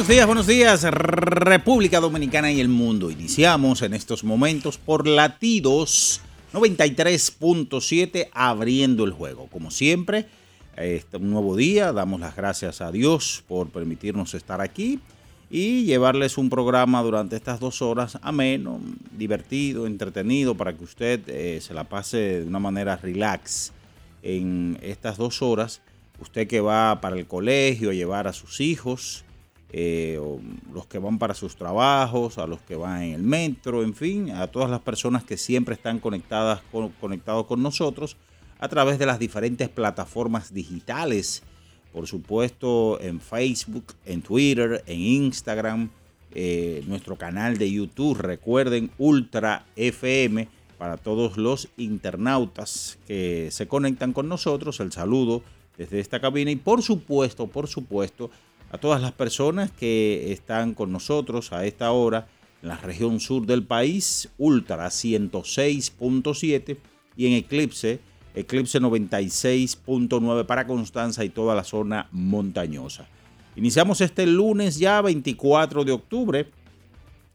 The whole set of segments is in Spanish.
Buenos días, buenos días, República Dominicana y el mundo. Iniciamos en estos momentos por latidos 93.7 abriendo el juego. Como siempre, este un nuevo día, damos las gracias a Dios por permitirnos estar aquí y llevarles un programa durante estas dos horas ameno, divertido, entretenido, para que usted eh, se la pase de una manera relax en estas dos horas. Usted que va para el colegio a llevar a sus hijos, eh, los que van para sus trabajos, a los que van en el metro, en fin, a todas las personas que siempre están conectadas con, conectados con nosotros a través de las diferentes plataformas digitales, por supuesto en Facebook, en Twitter, en Instagram, eh, nuestro canal de YouTube, recuerden Ultra FM para todos los internautas que se conectan con nosotros, el saludo desde esta cabina. Y por supuesto, por supuesto, a todas las personas que están con nosotros a esta hora en la región sur del país, Ultra 106.7 y en Eclipse, Eclipse 96.9 para Constanza y toda la zona montañosa. Iniciamos este lunes ya 24 de octubre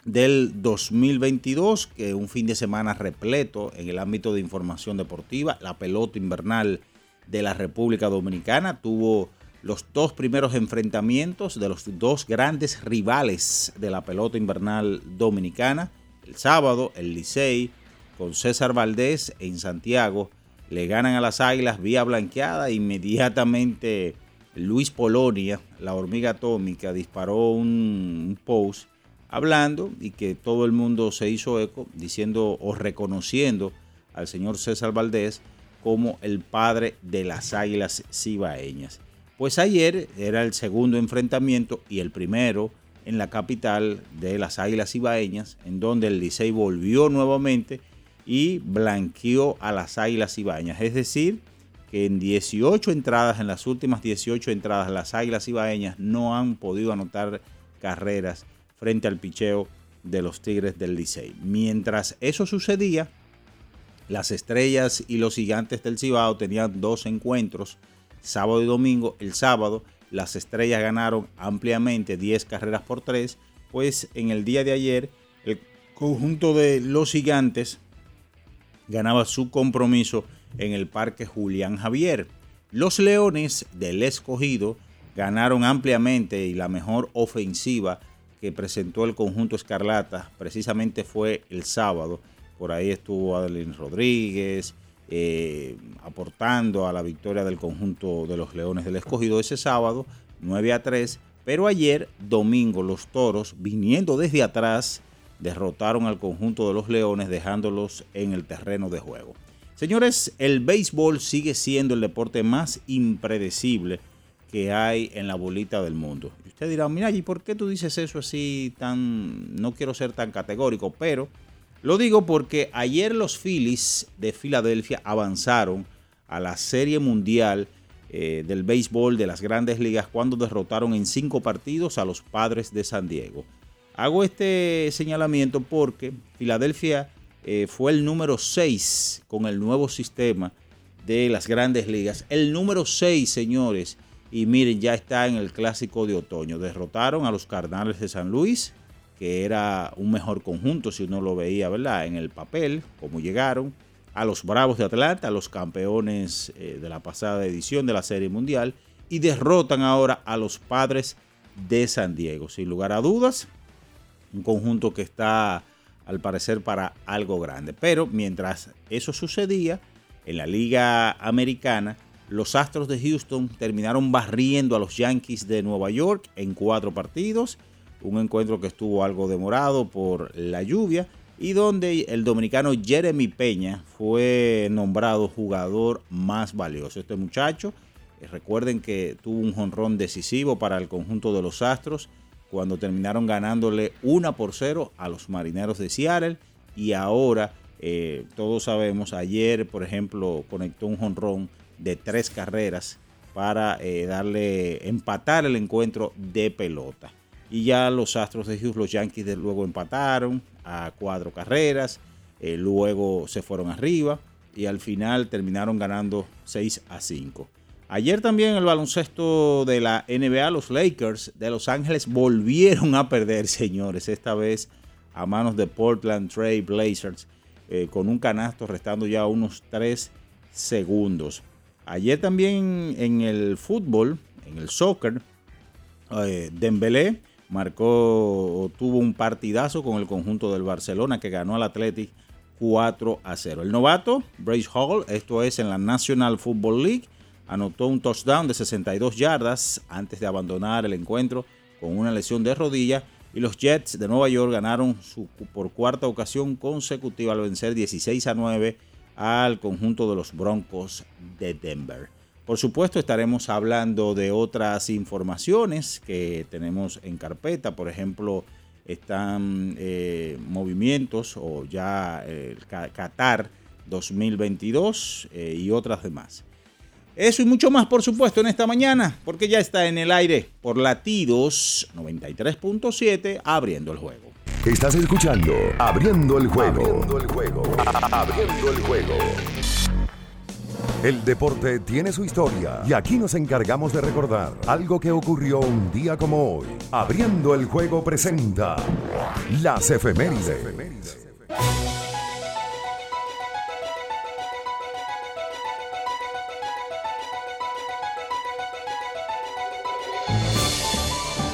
del 2022, que un fin de semana repleto en el ámbito de información deportiva. La pelota invernal de la República Dominicana tuvo los dos primeros enfrentamientos de los dos grandes rivales de la pelota invernal dominicana. El sábado, el Licey con César Valdés en Santiago le ganan a las Águilas vía blanqueada. Inmediatamente Luis Polonia, la hormiga atómica, disparó un, post hablando y que todo el mundo se hizo eco diciendo o reconociendo al señor César Valdés como el padre de las Águilas Cibaeñas. Pues ayer era el segundo enfrentamiento y el primero en la capital de las Águilas Ibaeñas, en donde el Licey volvió nuevamente y blanqueó a las Águilas Ibaeñas. Es decir, que en 18 entradas, en las últimas 18 entradas, las Águilas Ibaeñas no han podido anotar carreras frente al picheo de los Tigres del Licey. Mientras eso sucedía, las Estrellas y los Gigantes del Cibao tenían dos encuentros sábado y domingo. El sábado las estrellas ganaron ampliamente 10 carreras por 3, pues en el día de ayer el conjunto de los gigantes ganaba su compromiso en el Parque Julián Javier. Los Leones del Escogido ganaron ampliamente y la mejor ofensiva que presentó el conjunto Escarlata precisamente fue el sábado. Por ahí estuvo Adeline Rodríguez, eh, aportando a la victoria del conjunto de los Leones del Escogido ese sábado, 9 a 3. Pero ayer, domingo, los Toros, viniendo desde atrás, derrotaron al conjunto de los Leones, dejándolos en el terreno de juego. Señores, el béisbol sigue siendo el deporte más impredecible que hay en la bolita del mundo. Y usted dirá, mira, ¿y por qué tú dices eso así tan... No quiero ser tan categórico, pero lo digo porque ayer los Phillies de Filadelfia avanzaron a la Serie Mundial eh, del béisbol de las grandes ligas cuando derrotaron en cinco partidos a los padres de San Diego. Hago este señalamiento porque Filadelfia eh, fue el número 6 con el nuevo sistema de las grandes ligas. El número 6, señores. Y miren, ya está en el clásico de otoño. Derrotaron a los Cardenales de San Luis, que era un mejor conjunto si uno lo veía, ¿verdad? En el papel, como llegaron. A los Bravos de Atlanta, los campeones eh, de la pasada edición de la Serie Mundial. Y derrotan ahora a los Padres de San Diego. Sin lugar a dudas, un conjunto que está al parecer para algo grande. Pero mientras eso sucedía, en la Liga Americana, los Astros de Houston terminaron barriendo a los Yankees de Nueva York en cuatro partidos. Un encuentro que estuvo algo demorado por la lluvia y donde el dominicano Jeremy Peña fue nombrado jugador más valioso. Este muchacho, eh, recuerden que tuvo un jonrón decisivo para el conjunto de los Astros cuando terminaron ganándole una por cero a los Marineros de Seattle y ahora eh, todos sabemos, ayer por ejemplo conectó un jonrón de tres carreras para eh, darle empatar el encuentro de pelota. Y ya los Astros de Houston, los Yankees de, luego empataron a cuatro carreras, eh, luego se fueron arriba y al final terminaron ganando 6 a 5. Ayer también el baloncesto de la NBA, los Lakers de Los Ángeles volvieron a perder, señores, esta vez a manos de Portland Trail Blazers, eh, con un canasto restando ya unos 3 segundos. Ayer también en el fútbol, en el soccer, eh, Dembélé marcó, tuvo un partidazo con el conjunto del Barcelona que ganó al Athletic 4 a 0. El novato, Brace Hall, esto es en la National Football League, anotó un touchdown de 62 yardas antes de abandonar el encuentro con una lesión de rodilla y los Jets de Nueva York ganaron su, por cuarta ocasión consecutiva al vencer 16 a 9 al conjunto de los Broncos de Denver. Por supuesto estaremos hablando de otras informaciones que tenemos en carpeta, por ejemplo, están eh, movimientos o ya el Qatar 2022 eh, y otras demás. Eso y mucho más, por supuesto, en esta mañana, porque ya está en el aire por latidos 93.7, abriendo el juego. Estás escuchando Abriendo el juego. Abriendo el juego. Abriendo el juego. El deporte tiene su historia y aquí nos encargamos de recordar algo que ocurrió un día como hoy. Abriendo el juego presenta las efemérides.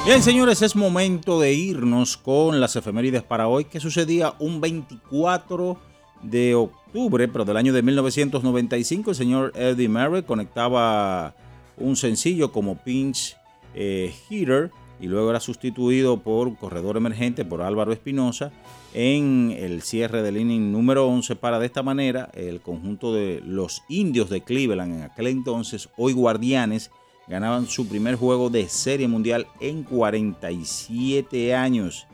Bien, señores, es momento de irnos con las efemérides para hoy, que sucedía un 24 de octubre, pero del año de 1995. El señor Eddie Murray conectaba un sencillo como pinch eh, hitter y luego era sustituido por corredor emergente por Álvaro Espinosa en el cierre del inning número 11 para de esta manera el conjunto de los indios de Cleveland en aquel entonces, hoy guardianes, ganaban su primer juego de serie mundial en 47 años.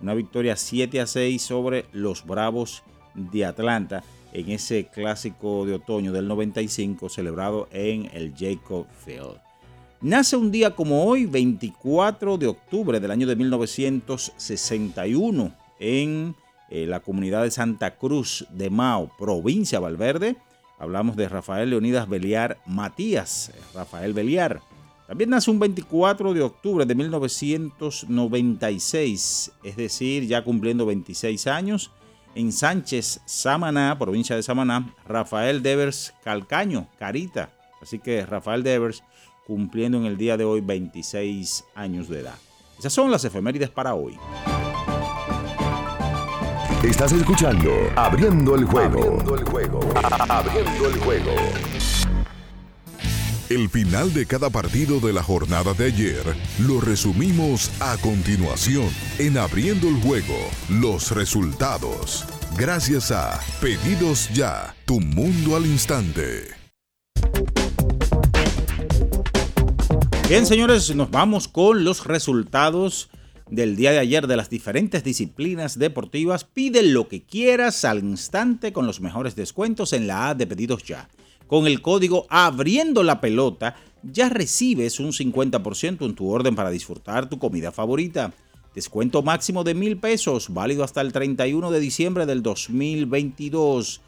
Una victoria 7 a 6 sobre los Bravos de Atlanta en ese clásico de otoño del 95 celebrado en el Jacob Field. Nace un día como hoy, 24 de octubre del año de 1961, en eh, la comunidad de Santa Cruz de Mao, provincia Valverde, Hablamos de Rafael Leonidas Beliar Matías, Rafael Beliar. También nace un 24 de octubre de 1996, es decir, ya cumpliendo 26 años, en Sánchez, Samaná, provincia de Samaná, Rafael Devers Calcaño, Carita. Así que Rafael Devers cumpliendo en el día de hoy 26 años de edad. Esas son las efemérides para hoy. Estás escuchando Abriendo el juego. Abriendo el juego. Abriendo el juego. El final de cada partido de la jornada de ayer lo resumimos a continuación en Abriendo el juego. Los resultados. Gracias a Pedidos Ya, tu mundo al instante. Bien, señores, nos vamos con los resultados del día de ayer de las diferentes disciplinas deportivas, pide lo que quieras al instante con los mejores descuentos en la A de pedidos ya. Con el código Abriendo la Pelota ya recibes un 50% en tu orden para disfrutar tu comida favorita. Descuento máximo de mil pesos, válido hasta el 31 de diciembre del 2022.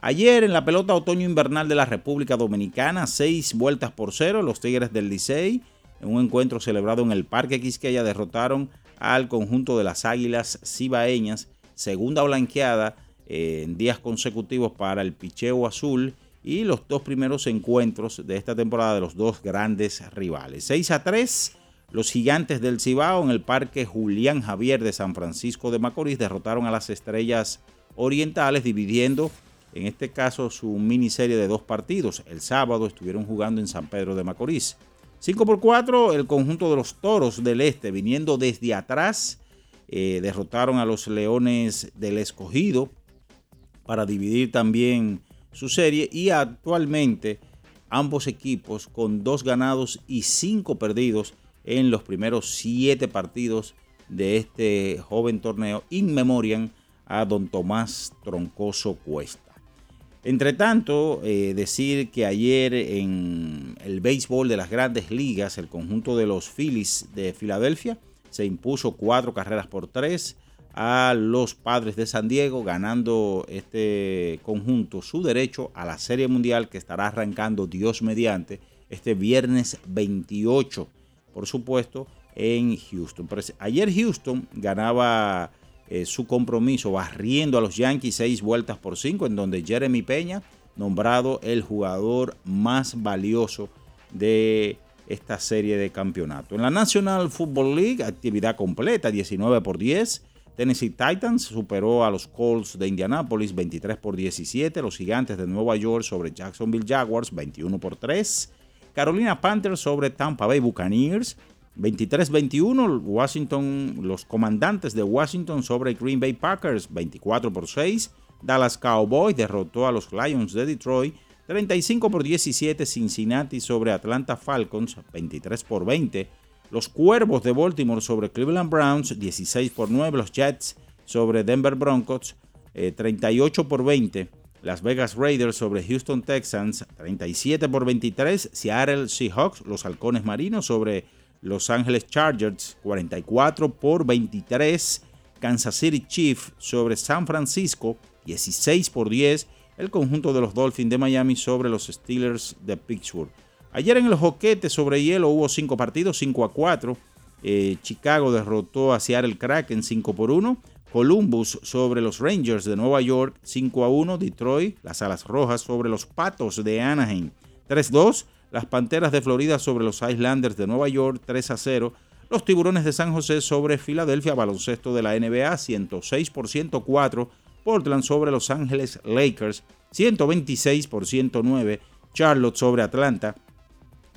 Ayer en la pelota otoño-invernal de la República Dominicana, seis vueltas por cero, los Tigres del Licey, en un encuentro celebrado en el Parque Quisqueya, derrotaron al conjunto de las Águilas Cibaeñas, segunda blanqueada eh, en días consecutivos para el picheo azul y los dos primeros encuentros de esta temporada de los dos grandes rivales. 6 a 3, los gigantes del Cibao en el Parque Julián Javier de San Francisco de Macorís derrotaron a las estrellas orientales dividiendo en este caso su miniserie de dos partidos. El sábado estuvieron jugando en San Pedro de Macorís. 5 por 4, el conjunto de los Toros del Este viniendo desde atrás eh, derrotaron a los Leones del Escogido para dividir también su serie y actualmente ambos equipos con dos ganados y cinco perdidos en los primeros siete partidos de este joven torneo in memoriam a don Tomás Troncoso Cuesta. Entre tanto, eh, decir que ayer en el béisbol de las grandes ligas, el conjunto de los Phillies de Filadelfia se impuso cuatro carreras por tres a los padres de San Diego, ganando este conjunto su derecho a la Serie Mundial que estará arrancando Dios mediante este viernes 28, por supuesto, en Houston. ayer Houston ganaba eh, su compromiso barriendo a los Yankees seis vueltas por cinco, en donde Jeremy Peña, nombrado el jugador más valioso de esta serie de campeonato. En la National Football League, actividad completa, 19 por 10. Tennessee Titans superó a los Colts de Indianapolis 23 por 17, los Gigantes de Nueva York sobre Jacksonville Jaguars 21 por 3, Carolina Panthers sobre Tampa Bay Buccaneers 23-21, Washington, los comandantes de Washington sobre Green Bay Packers 24 por 6, Dallas Cowboys derrotó a los Lions de Detroit 35 por 17, Cincinnati sobre Atlanta Falcons 23 por 20, los Cuervos de Baltimore sobre Cleveland Browns, 16 por 9. Los Jets sobre Denver Broncos, 38 eh, por 20. Las Vegas Raiders sobre Houston Texans, 37 por 23. Seattle Seahawks, los Halcones Marinos sobre Los Angeles Chargers, 44 por 23. Kansas City Chiefs sobre San Francisco, 16 por 10. El conjunto de los Dolphins de Miami sobre los Steelers de Pittsburgh. Ayer en el joquete sobre hielo hubo cinco partidos, 5 a 4. Eh, Chicago derrotó a Seattle Kraken 5 por 1. Columbus sobre los Rangers de Nueva York 5 a 1. Detroit, las Alas Rojas sobre los Patos de Anaheim 3-2. Las Panteras de Florida sobre los Islanders de Nueva York 3 a 0. Los Tiburones de San José sobre Filadelfia, baloncesto de la NBA 106 por 104. Portland sobre Los Ángeles Lakers 126 por 109. Charlotte sobre Atlanta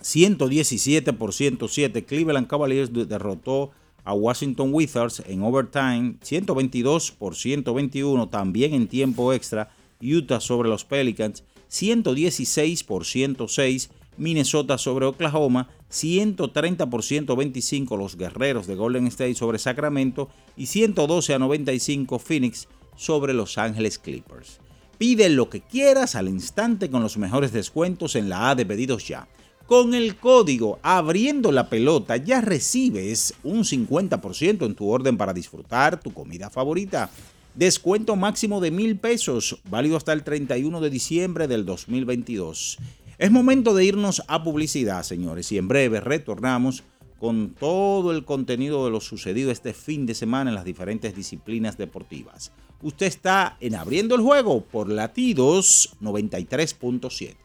117 por 107. Cleveland Cavaliers derrotó a Washington Wizards en overtime 122 por 121 también en tiempo extra. Utah sobre los Pelicans 116 por 106. Minnesota sobre Oklahoma 130 por 125 los Guerreros de Golden State sobre Sacramento y 112 a 95 Phoenix sobre Los Ángeles Clippers. Pide lo que quieras al instante con los mejores descuentos en la A de pedidos ya. Con el código abriendo la pelota ya recibes un 50% en tu orden para disfrutar tu comida favorita. Descuento máximo de mil pesos, válido hasta el 31 de diciembre del 2022. Es momento de irnos a publicidad, señores, y en breve retornamos con todo el contenido de lo sucedido este fin de semana en las diferentes disciplinas deportivas. Usted está en Abriendo el Juego por Latidos 93.7.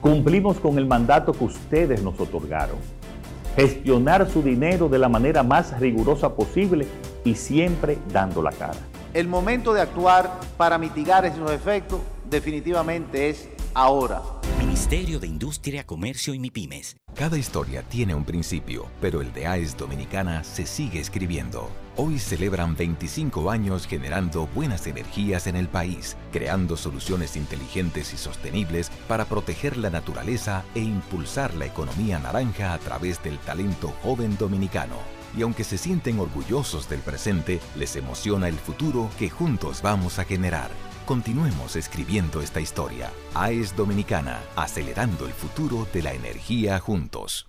Cumplimos con el mandato que ustedes nos otorgaron. Gestionar su dinero de la manera más rigurosa posible y siempre dando la cara. El momento de actuar para mitigar esos efectos definitivamente es ahora. Ministerio de Industria, Comercio y MIPIMES. Cada historia tiene un principio, pero el de AES Dominicana se sigue escribiendo. Hoy celebran 25 años generando buenas energías en el país, creando soluciones inteligentes y sostenibles para proteger la naturaleza e impulsar la economía naranja a través del talento joven dominicano. Y aunque se sienten orgullosos del presente, les emociona el futuro que juntos vamos a generar. Continuemos escribiendo esta historia. AES Dominicana, acelerando el futuro de la energía juntos.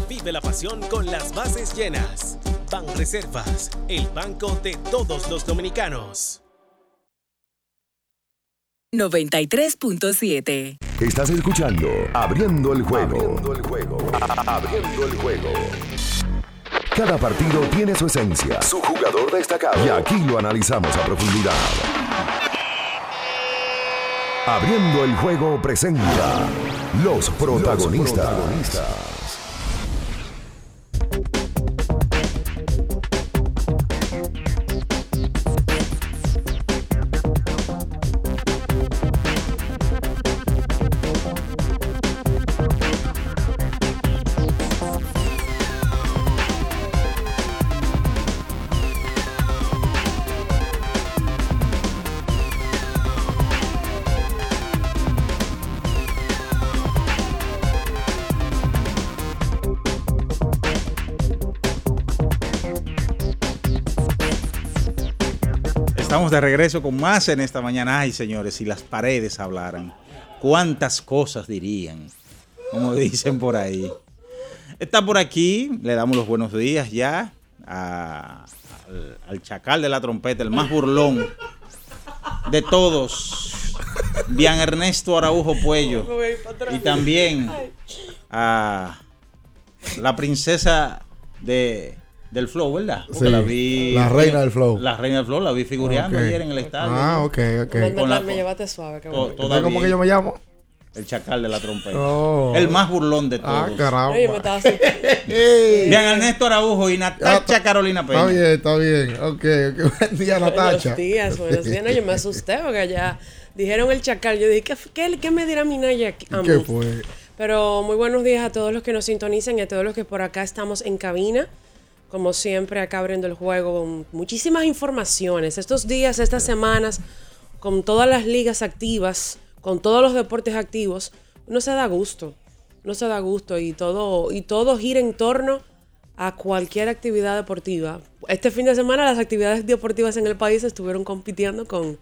vive la pasión con las bases llenas. Ban Reservas, el banco de todos los dominicanos. 93.7. Estás escuchando Abriendo el juego. Abriendo el juego. Abriendo el juego. Cada partido tiene su esencia, su jugador destacado. Y aquí lo analizamos a profundidad. Abriendo el juego presenta los protagonistas. Estamos de regreso con más en esta mañana. Ay, señores, si las paredes hablaran, cuántas cosas dirían, como dicen por ahí. Está por aquí, le damos los buenos días ya a- al, al chacal de la trompeta, el más burlón de todos, Bian Ernesto Araujo Puello. Y también a la princesa de, del flow, ¿verdad? Porque Sí, la vi. la reina del flow. La reina del flow, la vi figureando ayer en el estadio. Ah, ok, ok. Me, Con la- me llevaste suave, qué to- bonito. todavía. ¿Cómo que yo me llamo? El chacal de la trompeta. Oh. El más burlón de Ah, todos. caramba. Oye, me estaba así. Ey. Bien, Ernesto Araujo y Natacha Carolina Está Peña. bien, está bien. Ok, ok. Buen día, Natacha. Buenos días, buenos días. No, yo me asusté porque ya dijeron el chacal. Yo dije, ¿qué, qué, qué me dirá mi Naya aquí? a ¿Qué mí? fue? Pero muy buenos días a todos los que nos sintonizan y a todos los que por acá estamos en cabina. Como siempre, acá abriendo el juego con muchísimas informaciones. Estos días, estas semanas, con todas las ligas activas, con todos los deportes activos, uno se da gusto. Uno se da gusto y todo, y todo gira en torno a cualquier actividad deportiva. Este fin de semana las actividades deportivas en el país estuvieron compitiendo con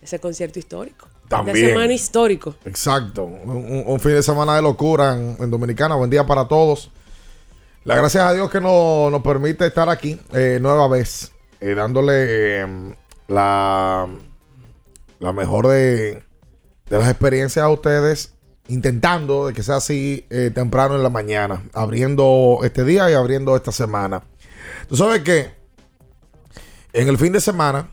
ese concierto histórico. También. De semana histórico. Exacto. Un, un- un fin de semana de locura en, en Dominicana. Buen día para todos. La gracias a Dios que nos, nos permite estar aquí eh, nueva vez, eh, dándole eh, la, la mejor de, de las experiencias a ustedes, intentando de que sea así eh, temprano en la mañana, abriendo este día y abriendo esta semana. Tú sabes que en el fin de semana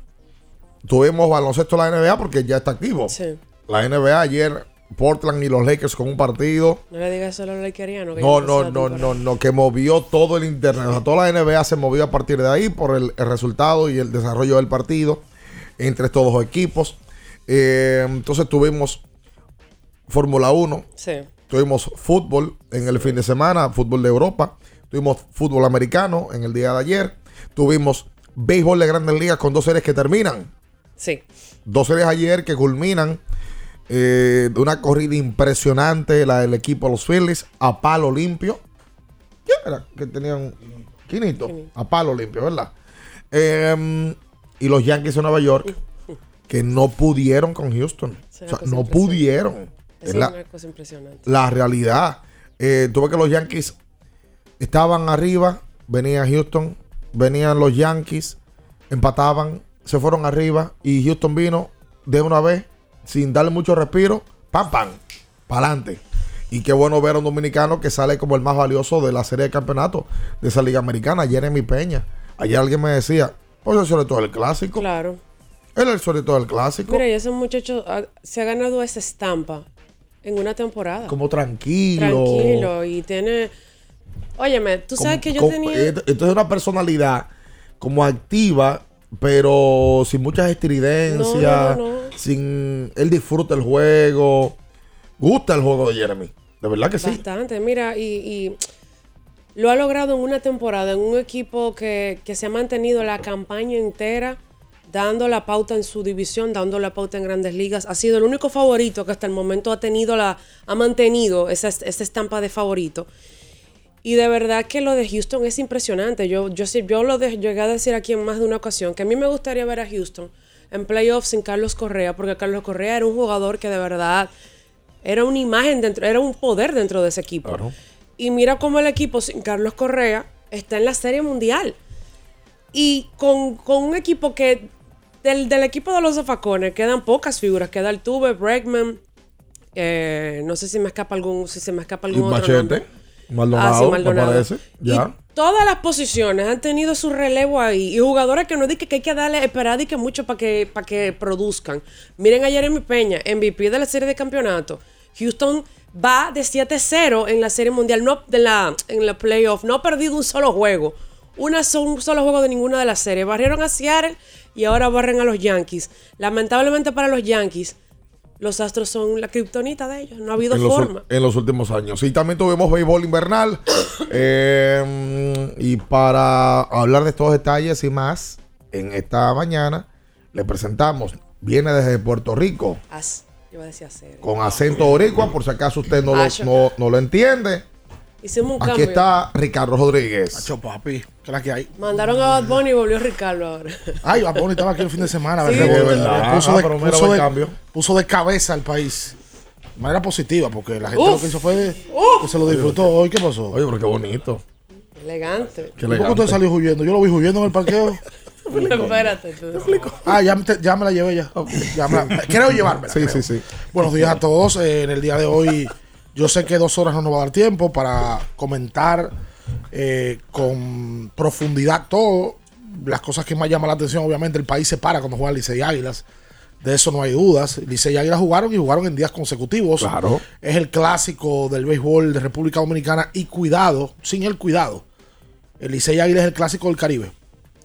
tuvimos baloncesto la NBA porque ya está activo. Sí. La NBA ayer, Portland y los Lakers con un partido. No le digas solo a los lakerianos. No, no, no, no, no, que movió todo el internet. O sea, toda la NBA se movió a partir de ahí por el, el resultado y el desarrollo del partido entre estos dos equipos. Eh, entonces tuvimos Fórmula 1, Sí. tuvimos fútbol en el fin de semana, fútbol de Europa, tuvimos fútbol americano en el día de ayer, tuvimos béisbol de grandes ligas con dos series que terminan. Sí. Dos series ayer que culminan eh, de una corrida impresionante, la del equipo de los Phillies, a palo limpio. ¿Quién era? Que tenían Quinito. A palo limpio, ¿verdad? Eh, y los Yankees de Nueva York, que no pudieron con Houston. O sea, no pudieron. Es la, una cosa impresionante. la realidad. Eh, tuve que los Yankees estaban arriba, venía Houston, venían los Yankees, empataban, se fueron arriba y Houston vino de una vez, sin darle mucho respiro, pam, pam, para adelante. Y qué bueno ver a un dominicano que sale como el más valioso de la serie de campeonato de esa liga americana, Jeremy Peña. Ayer alguien me decía, pues el sobre todo el clásico. Claro. Él es el sobre todo el clásico. Mira, y ese muchacho se ha ganado esa estampa en una temporada. como tranquilo. Tranquilo. Y tiene. Óyeme, tú sabes Como- que yo como- tenía. esto- esto es una personalidad como activa, pero sin muchas estridencias, No, no, no, sin él disfruta el juego, gusta el juego de Jeremy, de verdad que sí. Bastante, mira, y, y lo ha logrado en una temporada, en un equipo que, que se ha mantenido la campaña entera, dando la pauta en su división, dando la pauta en grandes ligas. Ha sido el único favorito que hasta el momento ha tenido la, ha mantenido esa, esa estampa de favorito. Y de verdad que lo de Houston es impresionante. Yo, yo, sí- yo lo de- llegué a decir aquí en más de una ocasión que a mí me gustaría ver a Houston en playoffs sin Carlos Correa, porque Carlos Correa era un jugador que de verdad era una imagen dentro, era un poder dentro de ese equipo. Y mira cómo el equipo sin Carlos Correa está en la Serie Mundial. Y con, con un equipo que del, del equipo de los zafacones quedan pocas figuras. Queda el Tuve, Bregman. eh, no sé si me escapa algún, si se me escapa algún otro nombre. Maldonado, Ah, sí, me Maldonado. parece, ya. Todas las posiciones han tenido su relevo ahí. Y jugadores que no di que, hay que darle, esperar y que mucho para que, para que produzcan. Miren a Jeremy Peña, MVP de la serie de campeonato. Houston va de 7-0 en la serie mundial, no, de la, en la playoff. No ha perdido un solo juego. Una, un solo juego de ninguna de las series. Barrieron a Seattle y ahora barren a los Yankees. Lamentablemente para los Yankees, los Astros son la kriptonita de ellos. No ha habido en, los, forma. en los últimos años. Y también tuvimos béisbol invernal. Eh, y para hablar de estos detalles y más, en esta mañana le presentamos, viene desde Puerto Rico, As- yo iba a decir hacer. con acento boricua, por si acaso usted no lo, no, no lo entiende. Hicimos un Aquí cambio. está Ricardo Rodríguez. Macho, papi, ¿qué es la que hay? Mandaron a Bad Bunny y volvió Ricardo ahora. Ay, Bad Bunny estaba aquí el fin de semana. Sí. ¿verdad? Es verdad. Puso, Ah, de, puso de- cambio. puso de cabeza al país. De manera positiva, porque la gente Uf. lo que hizo fue que se lo disfrutó hoy. ¿Qué pasó? Oye, pero qué bonito. Elegante. Qué ¿Por qué usted salió huyendo? Yo lo vi huyendo en el parqueo. Espérate. tú. Ah, ya, me te- ya me la llevé ya. Ya me la- creo llevármela. Sí, creo. sí, sí. Buenos días a todos. Eh, en el día de hoy, yo sé que dos horas no nos va a dar tiempo para comentar eh, con profundidad todo. Las cosas que más llaman la atención, obviamente, el país se para cuando juega Licey Águilas. De eso no hay dudas. Licey y Águilas jugaron y jugaron en días consecutivos. Claro. Es el clásico del béisbol de República Dominicana y cuidado, sin el cuidado. El Licey Águilas es el clásico del Caribe.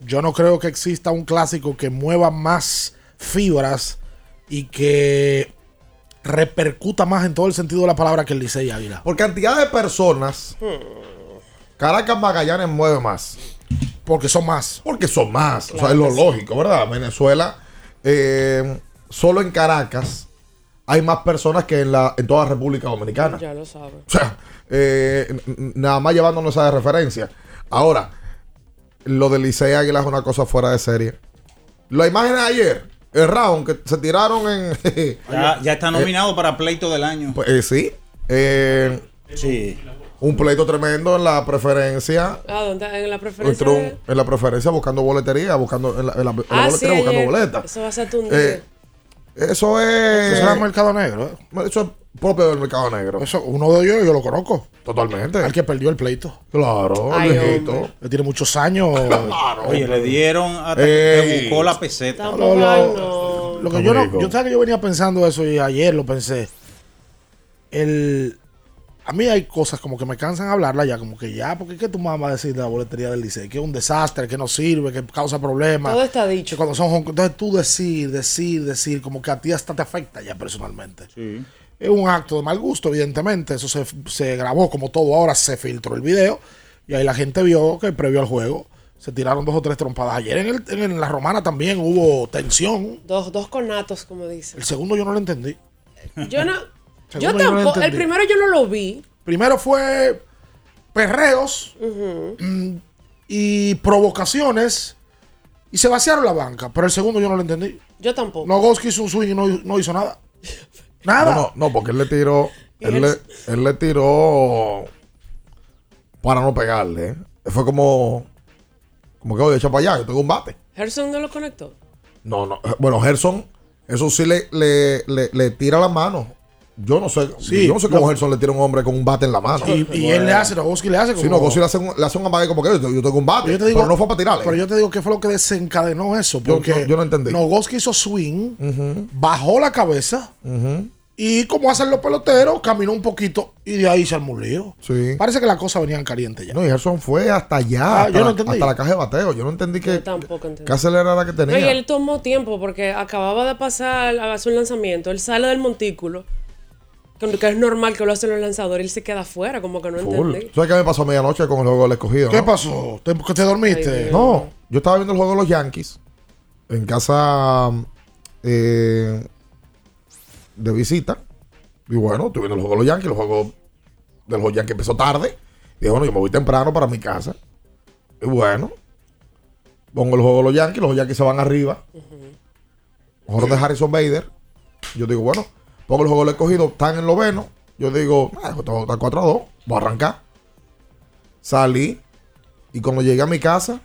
Yo no creo que exista un clásico que mueva más fibras y que repercuta más en todo el sentido de la palabra que el Licey Águila. Por cantidad de personas, Caracas Magallanes mueve más. Porque son más. Porque son más. o sea, es lo sí. lógico, ¿verdad? Venezuela, eh, solo en Caracas hay más personas que en, la, en toda la República Dominicana. Ya lo saben. O sea, eh, nada más llevándonos esa de referencia. Ahora, lo del Licey Águila es una cosa fuera de serie. La imagen de ayer, el round que se tiraron en. Ya, ya está nominado para pleito del año. Pues, eh, sí. Eh, sí. Un pleito tremendo en la preferencia. Ah, ¿dónde? En la preferencia. En la preferencia buscando boletería, buscando en la, en la- en la Ah, sí, boletería buscando ayer. boletas. Eso va a ser tu Eh, eso es. Eso el mercado negro. ¿eh? Eso es propio del mercado negro. Eso, uno de ellos yo lo conozco. Totalmente. Al que perdió el pleito. Claro, Ay, el viejito. Él tiene muchos años. Oye, le dieron hasta que buscó la peseta. Lo- lo- no. Lo que yo no, yo sabes que yo venía pensando eso y ayer lo pensé. El, a mí hay cosas como que me cansan hablarla ya, como que ya, porque ¿qué tú me vas a decir de la boletería del Licey? Que es un desastre, que no sirve, que causa problemas. Todo está dicho. Cuando son entonces tú decir, decir, decir, como que a ti hasta te afecta ya personalmente. Es un acto de mal gusto, evidentemente. Eso se, se grabó como todo. Ahora se filtró el video y ahí la gente vio que previo al juego se tiraron dos o tres trompadas. Ayer en, el- en la romana también hubo tensión. Dos, dos conatos, como dice. El segundo yo no lo entendí. Yo no. yo no tampoco. el primero yo no lo vi. Primero fue perreos mm, y provocaciones y se vaciaron la banca. Pero el segundo yo no lo entendí. Yo tampoco. Nogoski hizo un swing y no, no hizo nada. Nada. No, no, no, porque él le tiró. Él él- le, él le tiró para no pegarle. ¿eh? Fue como. Como que, oye, echa para allá, yo tengo un bate. Gerson no lo conectó. No, no. Bueno, Gerson, eso sí le, le, le, le tira la mano. Yo no sé. Sí, yo no sé cómo lo- Gerson le tira a un hombre con un bate en la mano. Y, y él le hace, Nogoski le hace como... Si no, Gossi le hace un, le hace un amague como que yo, yo tengo un bate. Pero yo te digo- pero no fue para tirarle. Pero yo te digo que fue lo que desencadenó eso. Yo- Porque yo- yo no entendí. Nogoski hizo swing, bajó la cabeza y como hacen los peloteros, caminó un poquito y de ahí se armó un lío. Sí. Parece que la cosa venía en caliente ya. No, y Gerson fue hasta allá. Ah, hasta, yo no la, entendí. hasta la caja de bateo. Yo no entendí que, Tampoco entendí. qué acelerada que No, y tenía. él tomó tiempo porque acababa de pasar a hacer un lanzamiento. Él sale del montículo. Que es normal que lo hacen los lanzadores. Él se queda afuera, como que no Full. entendí. ¿Sabes qué me pasó a medianoche con el juego del escogido? ¿Qué no? pasó? ¿Te, que te dormiste? Ay. No, yo estaba viendo el juego de los Yankees en casa eh, de visita. Y bueno, estoy viendo el juego de los Yankees. El juego de los Yankees empezó tarde. Y dije, bueno, yo me voy temprano para mi casa. Y bueno, pongo el juego de los Yankees. Los Yankees se van arriba. Mejor de Harrison Bader. Yo digo, bueno, pongo el juego del escogido. Están en noveno. Yo digo, ah, esto está 4 a 2. Voy a arrancar. Salí. Y cuando llegué a mi casa,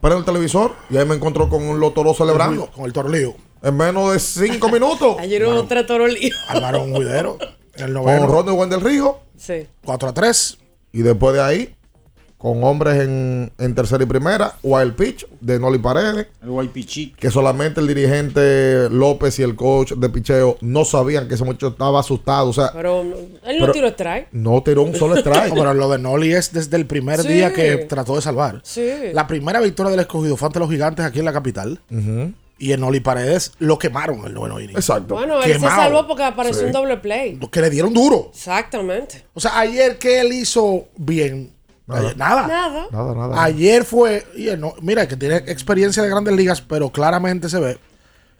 prendo el televisor y ahí me encontró con un Lotoro celebrando. Con el torlío. En menos de cinco minutos. Ayer hubo otra torolío. Álvaro un juidero. En el con noveno. Ron de Buen del Río. Sí. 4 a 3. Y después de ahí, con hombres en, en tercera y primera, wild pitch de Noli Paredes. El guaypichí. Que solamente el dirigente López y el coach de picheo no sabían que ese muchacho estaba asustado. O sea, Pero él no Pero- tiró strike. no tiró un solo strike. No, pero lo de Noli es desde el primer Sí. día que trató de salvar. Sí. La primera victoria del escogido fue ante los gigantes aquí en la capital. Ujú. Y en Noli Paredes lo quemaron el noveno inning. Exacto. Bueno, él se salvó porque apareció Sí. un doble play. Que le dieron duro. Exactamente. O sea, ayer que él hizo bien. Nada. Ayer- nada. Nada. Nada, nada. Ayer fue. y él no- mira, que tiene experiencia de grandes ligas, pero claramente se ve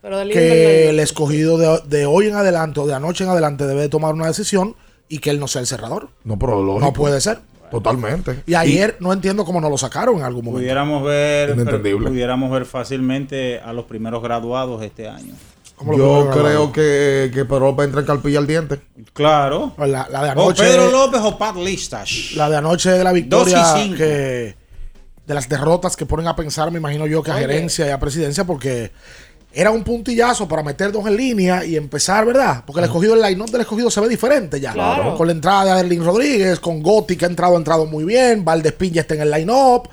Pero del que el escogido de, de hoy en adelante o de anoche en adelante debe tomar una decisión y que él no sea el cerrador. No, pero lógico. No puede ser. Totalmente. Y ayer no entiendo cómo no lo sacaron en algún momento. Pudiéramos ver, Inentendible. pudiéramos ver fácilmente a los primeros graduados este año. ¿Cómo lo Yo creo que, que Pedro López entra en carpilla al diente. Claro. La, la de O anoche. Pedro López o Pat Listas. La de anoche de la Dos y victoria cinco. que de las derrotas que ponen a pensar, me imagino yo que a Oye. gerencia y a presidencia, porque era un puntillazo para meter dos en línea y empezar, ¿verdad? Porque el escogido, el line-up del escogido se ve diferente ya. Claro. Con la entrada de Adelín Rodríguez, con Gotti que ha entrado, ha entrado muy bien, Valdespín ya está en el line-up.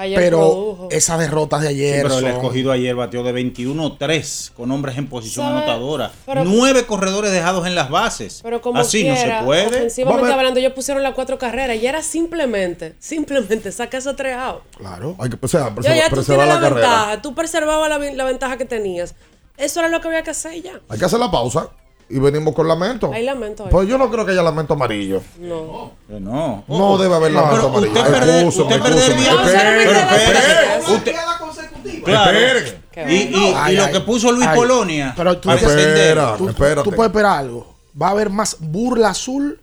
Ayer Pero produjo. esas derrotas de Sí, ayer. pero el son- escogido ayer batió de 21-3 con hombres en posición ¿Sabe? anotadora. Pero- Nueve corredores dejados en las bases. Pero como Así no quiera, se puede. ofensivamente hablando, ellos pusieron las cuatro carreras y era simplemente, simplemente saca esos tres outs. Claro. Hay que o sea, Ya, preservar, ya tú preservar tienes la, la, carrera. ventaja, tú preservabas la, la ventaja que tenías. Eso era lo que había que hacer ya. Hay que hacer la pausa. Y venimos con lamento. Hay lamento. Pues yo no creo que haya lamento amarillo. No. No. No debe haber lamento pero amarillo. usted perder- usted perder el excúseme. día- Espere, Claro. Espere. Y, y- y lo que puso Luis Ay, Polonia. Pero tú, defender. tú- tú puedes esperar algo. Va a haber más burla azul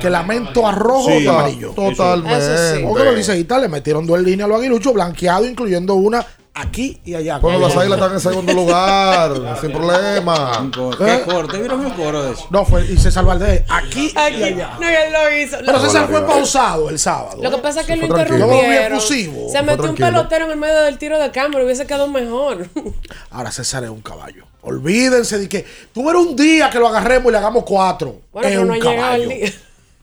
que lamento a rojo Sí, y amarillo. totalmente. Eso sí. Porque los liceístas le metieron dos líneas a los aguiluchos blanqueados, incluyendo una aquí y allá. Bueno, las águilas están en segundo lugar, sin problema. ¿Eh? corte, ¿vieron el coro de eso? No, fue y César Valdés aquí, y Aquí. allá. No, y él lo hizo. Pero César fue pausado el sábado. Lo que pasa es que lo interrumpieron. Se metió un pelotero en el medio del tiro de cámara y hubiese quedado mejor. Ahora César es un caballo. Olvídense de que tuviera un día que lo agarremos y le hagamos cuatro. Bueno, es pero un no ha llegado caballo.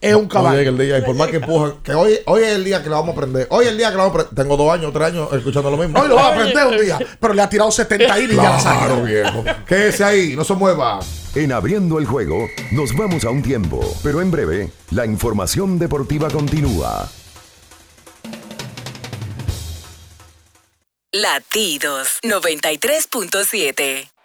Es un caballo. llega el día y por más que empujan, que hoy, hoy es el día que la vamos a aprender. Hoy es el día que la vamos a aprender. Tengo dos años, tres años escuchando lo mismo. Hoy lo va a aprender un día. Pero le ha tirado 70 y ya la Claro, sacó. viejo. Quédese ahí, no se mueva. En abriendo el juego, nos vamos a un tiempo, pero en breve, la información deportiva continúa. Latidos 93.7.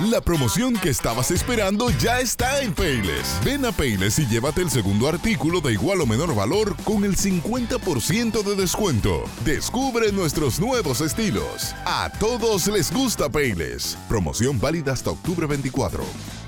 La promoción que estabas esperando ya está en Payless. Ven a Payless y llévate el segundo artículo de igual o menor valor con el 50% de descuento. Descubre nuestros nuevos estilos. A todos les gusta Payless. Promoción válida hasta octubre 24.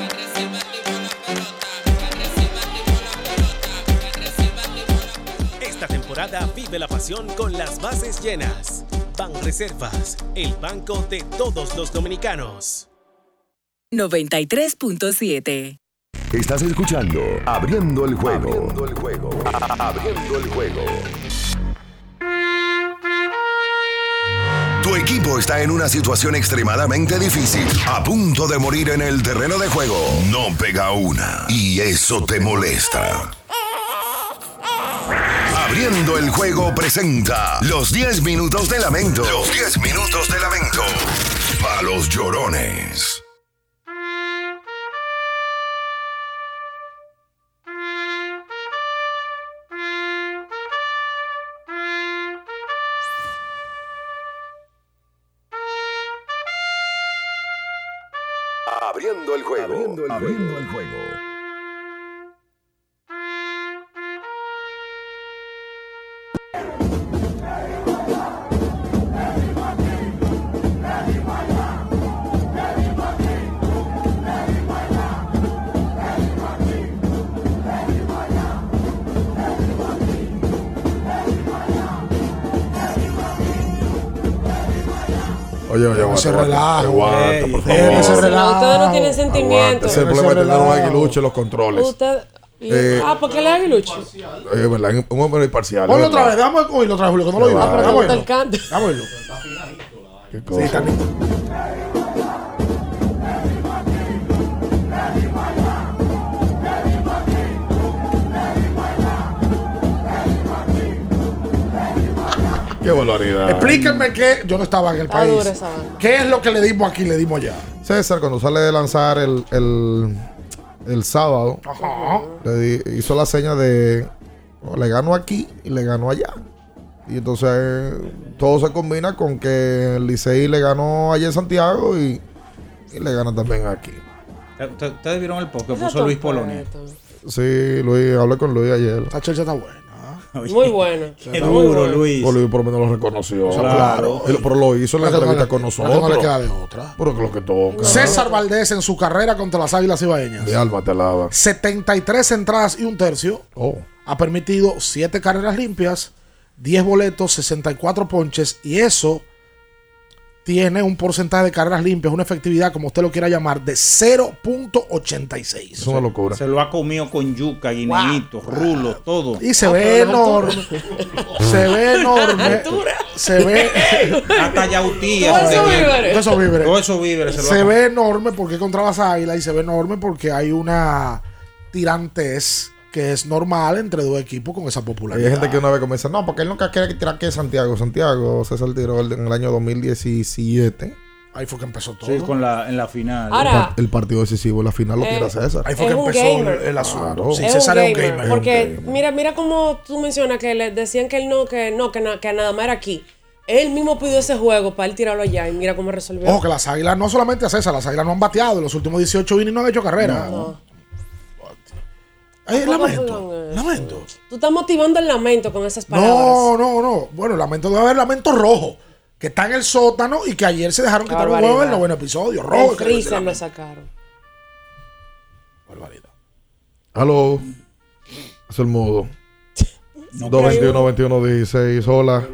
Temporada vive la pasión con las bases llenas. Ban Reservas, el banco de todos los dominicanos. 93.7. Estás escuchando Abriendo el juego. Abriendo el juego. Abriendo el juego. Tu equipo está en una situación extremadamente difícil, a punto de morir en el terreno de juego. No pega una y eso te molesta. Abriendo el juego presenta los 10 minutos de lamento. Los 10 minutos de lamento. Para los llorones. Abriendo el juego. Abriendo el juego. Oye, oye, ese aguanta, relajo, aguanta, ey, por favor. ese relajo. Ustedes no tienen sentimiento. Simplemente tener un aguilucho en los controles. Usted. Eh, ah, ¿por qué le da aguilucho? Es verdad, un hombre imparcial. Ponlo otra vez, dame oírlo otra vez, Julio, que no lo oímos. Ah, pero Dame Está el canto. Dame oírlo. Sí, está Qué barbaridad. Explíquenme que yo no estaba en el país. ¿Qué es lo que le dimos aquí, le dimos allá? César, cuando sale de lanzar el, el, el sábado, Ajá. le di- hizo la seña de oh, le gano aquí y le gano allá. Y entonces eh, todo se combina con que el Licey le ganó allá en Santiago y, y le gana también aquí. ¿Ustedes ustedes vieron el post que puso Luis. Polonia? Sí, Luis, hablé con Luis ayer. Esta chelcha está buena. Muy buena. Qué Muy duro. Luis. Pues Luis por lo menos lo reconoció. Claro. Él- Pero lo hizo en la entrevista con nosotros. no le queda de otra. Pero que lo que toca. César Valdés en su carrera contra las Águilas Ibaeñas. Mi alma te lava. 73 entradas y un tercio. Oh. Ha permitido 7 carreras limpias, 10 boletos, 64 ponches. Y eso tiene un porcentaje de carreras limpias, una efectividad, como usted lo quiera llamar, de 0.86. Es una locura. Se lo ha comido con yuca, guineíto, rulo, todo. Y se ve enorme. Se ve enorme. Se ve. Hasta yautía. Todo eso víveres. Todos esos víveres. Esos víveres se lo Se ha ve enorme porque contra las águilas y se ve enorme porque hay una tirantez que es normal entre dos equipos con esa Hay popularidad. gente que una vez comienza, no, porque él nunca quiere tirar que Santiago. Santiago César tiró en el año 2017. Ahí fue que empezó todo. Sí, con la, en la final. Ahora, El partido decisivo, la final lo Eh, tira César. Ahí fue que empezó el, gamer. el asunto. Claro. Sí, es César un es un gamer. gamer. Porque mira, mira como tú mencionas que le decían que él no, que no, que, na- que nada más era aquí. Él mismo pidió ese juego para él tirarlo allá y mira cómo resolvió. Ojo que las águilas, no solamente a César, las águilas no han bateado. En los últimos 18 innings no han hecho carrera. Eh, Tampoco lamento. eso. Lamento. Tú estás motivando el lamento con esas palabras. No, no, no. Bueno, lamento debe haber lamento rojo. Que está en el sótano y que ayer se dejaron quitar un huevo en el noveno episodio. Rojo. El freezer lo sacaron. Barbaridad. Aló. Es el mudo. 221 21 16. Hola.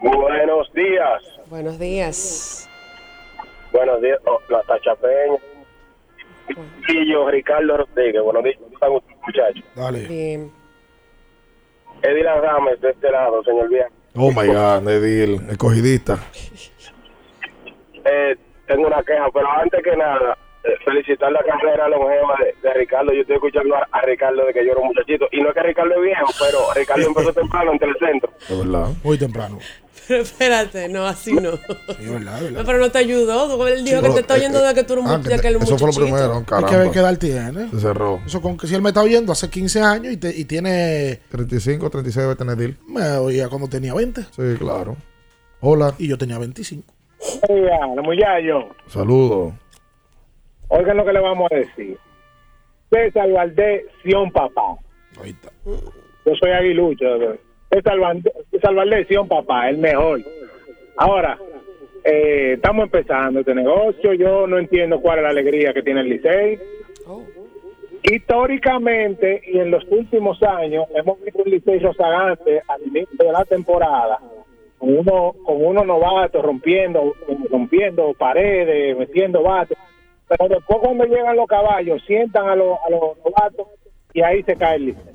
Buenos días. Buenos días. Buenos días. Oh, la Tacha Peña. Y yo, Ricardo Rodríguez. Buenos días. ¿Cómo están ustedes, muchachos? Dale. Bien. Eddie Rames de este lado, señor Vía. Oh my God, Nedil, escogidista. Eh, tengo una queja, pero antes que nada, felicitar la carrera longeva de, de Ricardo. Yo estoy escuchando a, a Ricardo de que yo era un muchachito. Y no es que Ricardo es viejo, pero Ricardo empezó temprano en Telecentro. Es verdad. Muy temprano. Pero espérate, no, así no. Sí, verdad, verdad. No, pero no te ayudó. Él dijo Sí, que no, te está eh, oyendo de que tú eres un ah, de eso fue lo primero, Hay caramba. que ver qué edad tiene. Se cerró. Eso con que si él me está oyendo hace 15 años y, te- y tiene. 35, 36 debe tener Nedil. Me oía cuando tenía 20. Sí, claro. Hola. Y yo tenía 25. Oigan, muchachos, Saludos. Oigan lo que le vamos a decir. César Valdés, Sion Papá. Yo soy aguilucho. César Valdés, Sion Papá, el mejor. Ahora, eh, estamos empezando este negocio. Yo no entiendo cuál es la alegría que tiene el Licey. Históricamente y en los últimos años hemos visto un Licey rozagante al inicio de la temporada con uno con unos novatos rompiendo rompiendo paredes metiendo bates pero después cuando llegan los caballos sientan a los, a los novatos y ahí se cae el Licey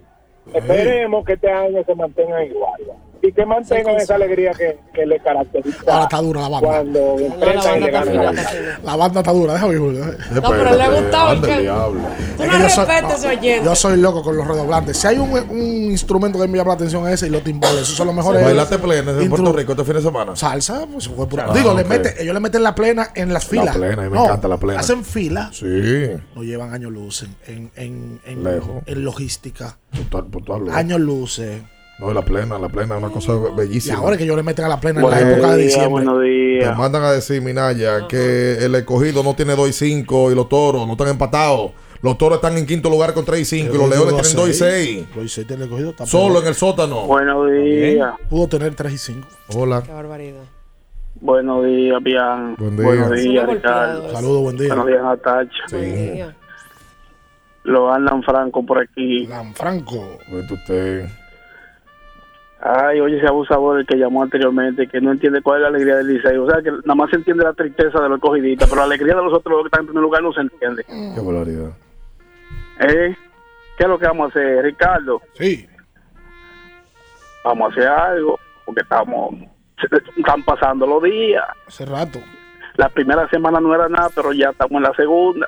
esperemos que este año se mantengan igual y que mantengan esa alegría que, que le caracteriza Ahora está dura la banda. cuando enfrentan y le ganan a la La banda está dura, déjame ver. No, pero le gustaba el que- diablo. Tú no que yo soy- respetas ese oyente. Yo soy loco con los redoblantes. Si hay un, un instrumento que me llama la atención es ese y los timbales. Esos son los mejores. ¿Bailaste plena en Intru- Puerto Rico este fin de semana? Salsa, pues fue pura- Ah, Digo, le ok. mete, ellos le meten la plena en las La filas. plena, a mí me No, encanta la plena. Hacen fila. Sí. No llevan años luces en, en, en, Lejos. en logística. Total, total, Años luces. No, la plena, la plena es una cosa Y bellísima. ahora que ellos le meten a la plena en Buenos la época de días, diciembre. buenos Te mandan a decir, Minaya, que el escogido no tiene 2 y 5 y los toros no están empatados. Los toros están en quinto lugar con 3 y 5 y los leones tienen 2 y 6. 2 y 6 tiene el escogido. está Solo en el sótano. Buenos días. Pudo tener 3 y 5. Hola. Qué barbaridad. Buenos días, Bian. Buen día. Buenos días, Ricardo. Saludos, buen día. Buenos días, Natacha. Sí. Lo andan Franco por aquí. Franco. Vete usted. Ay, oye, ese abusador el que llamó anteriormente, que no entiende cuál es la alegría del Liceo. O sea, que nada más se entiende la tristeza de los cogiditas, pero la alegría de los otros los que están en primer lugar no se entiende. Qué barbaridad. ¿Eh? ¿Qué es lo que vamos a hacer, Ricardo? Sí. Vamos a hacer algo, porque estamos, están pasando los días. Hace rato. La primera semana no era nada, pero ya estamos en la segunda.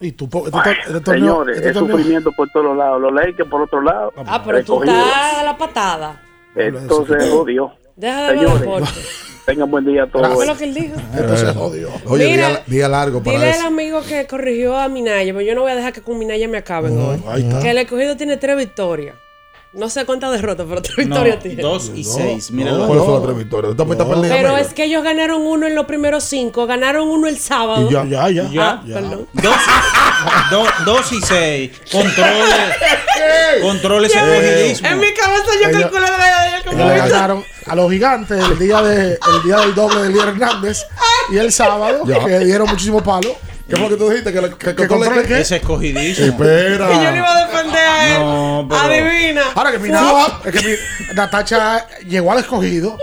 Y tú, este Ay, este torneo- señores, este es torneo- sufrimiento por todos lados. Los Lakers por otro lado. Ah, pero tú estás a la patada. Entonces, odio. Deja de ver Señores, deporte. tengan buen día a todos. Eso es lo que él dijo. Entonces, Oye, Mira, día, día largo para Dile al amigo que corrigió a Minaya, pero yo no voy a dejar que con Minaya me acaben hoy. ahí está. Que el escogido tiene tres victorias. No sé cuántas derrotas, pero tres No, victorias tiene. dos y seis. Mira, ¿Cuáles son las tres victorias? Pero es que ellos ganaron uno en los primeros cinco, ganaron uno el sábado. Y ya, ya, ya. Ah, Ya. perdón. Dos, do- dos y seis. Controles. Controles escogidismo. En mi cabeza yo calculo la escogido. ganaron a los gigantes el día, de, el día del doble de Lier Hernández y el sábado, Ya. que dieron muchísimo palo. ¿Qué fue lo que tú dijiste? Que, la- que, ¿Que controle qué? Ese escogidismo. Espera. Y yo le iba a defender a él. No, pero- Adivina. Ahora que mi es que mi Natacha llegó al escogido,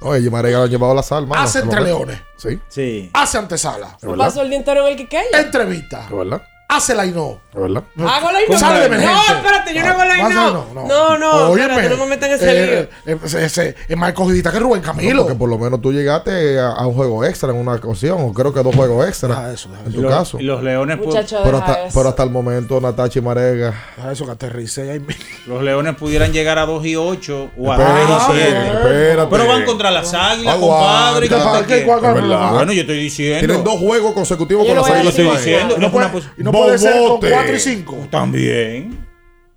Oye, Marega lo han llevado a la sal, mano. hace entre leones, Sí. Sí. hace antesala, ¿Es verdad? Pasó el día entero en el Quiqueya. entrevista, ¿Es verdad? Hace la no. ¿Es verdad? Hago la ¿Cómo no. sale de No, emergente? espérate, yo no hago la Hace no. no, no. No, no, Óyeme, espérate, no me metan en ese lío. eh, eh, ese- ese- Es más escogidita que Rubén No, Camilo. porque por lo menos tú llegaste a, a un juego extra en una ocasión, o creo que dos juegos extra. Deja eso, en Y tu los, caso. y los leones, Muchacho, Pero hasta, eso. pero hasta el momento, Natacha y Marega. Deja eso que aterrice ahí. los leones pudieran llegar a 2 y 8 o a Espérate, 3 y 7. espérate. Pero van contra las águilas, compadre. ¿qué ¿Qué usted pa- qué- quiere? cuál- cuál- Es verdad. Bueno, yo estoy diciendo. Tienen dos juegos consecutivos con las águilas Yo estoy decir. Ibaeñas. diciendo. Y no puede, ser con Bobote. 4 y 5. También.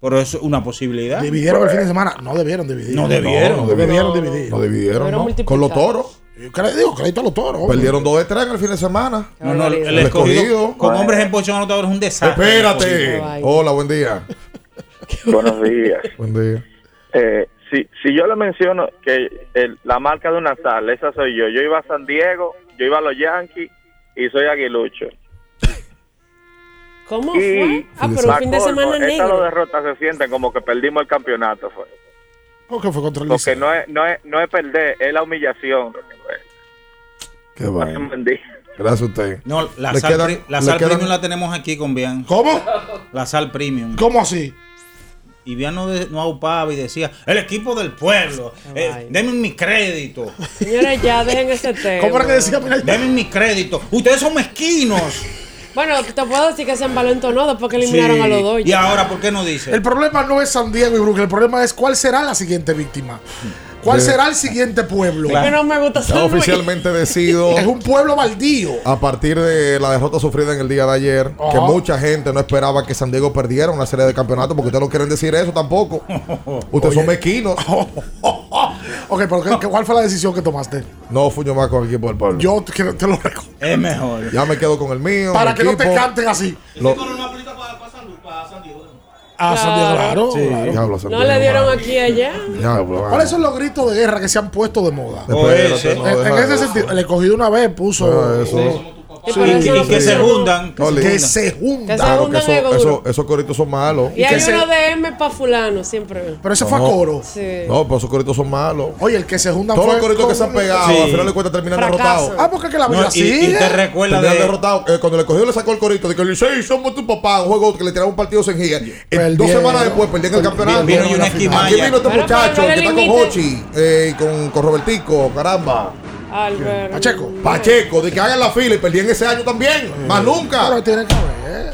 Pero es una posibilidad. Dividieron el fin de semana. No debieron dividir. No debieron. No, No debieron No. dividir. No dividieron, Pero ¿no? Con los toros. Yo cre- digo, crédito a los toros. Perdieron dos de tres en el fin de semana. No, no, el, El escogido, escogido. con hombres en posición anotadora es un desastre. Espérate. Hola, buen día. Buenos días. Buen día. Eh, si, si yo le menciono que el- la marca de una sal, esa soy yo. Yo iba a San Diego, yo iba a los Yankees y soy aguilucho. ¿Cómo Y fue? Ah, pero un fin de colmo, semana Estas dos negro. derrotas se sienten como que perdimos el campeonato. Fue. ¿Por qué fue contra el Porque no es, no, es, no es perder, es la humillación. Qué bueno. Gracias a usted. No, la sal, la sal quedan- premium la tenemos aquí con bien. ¿Cómo? La sal premium. ¿Cómo así? Y ya no, de- no aupaba y decía, el equipo del pueblo, eh, denme mi crédito. Señores, ya dejen ese tema. ¿Cómo era que decía? Denme mi crédito. Ustedes son mezquinos. Bueno, te puedo decir que se envalentonó después que eliminaron Sí. a los dos. Y ahora, ¿por qué no dice? El problema no es San Diego y Brooklyn, el problema es cuál será la siguiente víctima. ¿Cuál De- será el siguiente pueblo? Que no me gusta San Luis. oficialmente decido Es un pueblo baldío. a partir de la derrota sufrida en el día de ayer, que mucha gente no esperaba que San Diego perdiera una serie de campeonatos, porque ustedes no quieren decir eso tampoco. Ustedes son mezquinos. Ok, pero ¿qué- ¿cuál fue la decisión que tomaste? No fui yo más con el equipo del pueblo. Yo te, te lo recomiendo. Es mejor. Ya me quedo con el mío. Para que no te canten así. Lo- Ah, claro. Sí, claro. diablo, San No le dieron aquí allá. Diablo. ¿Cuáles son los gritos de guerra que se han puesto de moda? Espérate, no, en, ese sentido, el escogido una vez puso. Ah, eso. Sí, por eso Y, no y que se. No, le- Que se Que juntan. Claro que eso- eso- esos coritos son malos. Y hay se- uno de M para fulano, siempre. Pero ese fue a No. coro. Sí. No, pero esos coritos son malos. Oye, el que se juntan Todos los fue coritos que se han pegado, Sí. al final de cuentas terminan derrotados. Ah, porque que la vida No, y, sigue. y te recuerda Terminan de. derrotados. Eh, cuando le cogió le sacó el corito de que el Licey somos tu papá, un juego que le tiraron un partido sin. Eh, Perdieron. dos semanas después perdían el campeonato. Vino y una Aquí vino este muchacho no que le está con. Hochi eh, con Robertico, caramba. Albert. Pacheco. Pacheco, de que hagan la fila y perdían ese año también. Más nunca. Pero tiene que haber.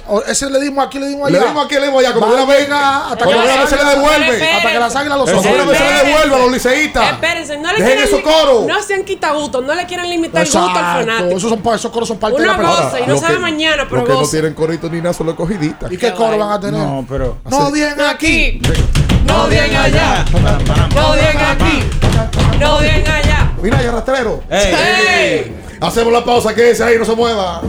O ese le dimos aquí, le dimos allá. Le dimos aquí, le dimos allá. Cuando Va, una vez, venga, hasta que una vez se le devuelve. Hasta que las águilas los Cuando una vez se le devuelve a los liceístas. Espérense, no le Dejen quieren esos coros. No sean quitagutos, no le quieren limitar el gusto al fanático. Esos, son, esos coros son parte de la pelota. goza y no sabe que- mañana, pero Los que no tienen corito ni nada son los cogiditas. ¿Y qué coro van a tener? No, pero. No bien aquí. No bien allá. No bien aquí. No bien allá. Mira, ya rastrero. Ey, ¡Ey! Hacemos la pausa, que ese ahí no se mueva.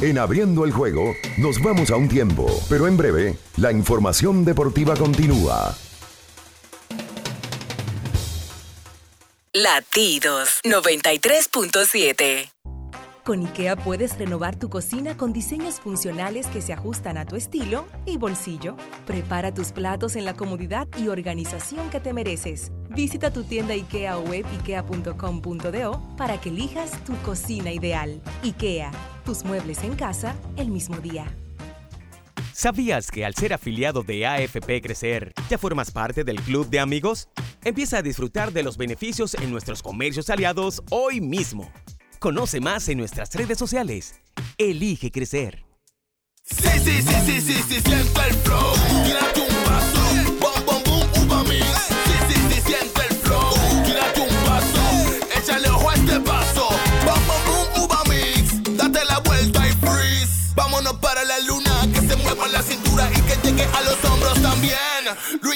En abriendo el juego, nos vamos a un tiempo, pero en breve, la información deportiva continúa. Latidos 93.7. Con IKEA puedes renovar tu cocina con diseños funcionales que se ajustan a tu estilo y bolsillo. Prepara tus platos en la comodidad y organización que te mereces. Visita tu tienda IKEA o web ikea.com.do para que elijas tu cocina ideal. IKEA, tus muebles en casa el mismo día. ¿Sabías que al ser afiliado de AFP Crecer, ya formas parte del club de amigos? Empieza a disfrutar de los beneficios en nuestros comercios aliados hoy mismo. Conoce más en nuestras redes sociales. Elige crecer. Sí, sí, sí, sí, sí, sí, siente el flow. Tírate un paso. Bom, bom, boom, uva mix. Sí, sí, sí, siente el flow. Tírate un paso. Échale ojo a este paso. Bom, bom, boom, uva mix. Date la vuelta y freeze. Vámonos para la luna. Que se mueva la cintura y que llegue a los hombros también. Lo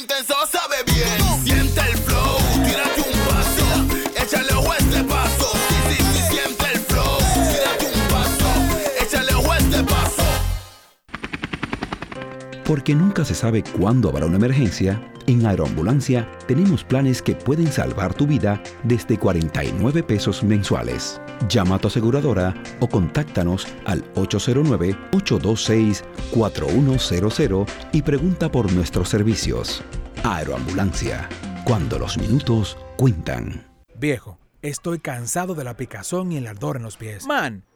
Porque nunca se sabe cuándo habrá una emergencia, en Aeroambulancia tenemos planes que pueden salvar tu vida desde 49 pesos mensuales. Llama a tu aseguradora o contáctanos al 809-826-4100 y pregunta por nuestros servicios. Aeroambulancia, cuando los minutos cuentan. Viejo, estoy cansado de la picazón y el ardor en los pies. Man,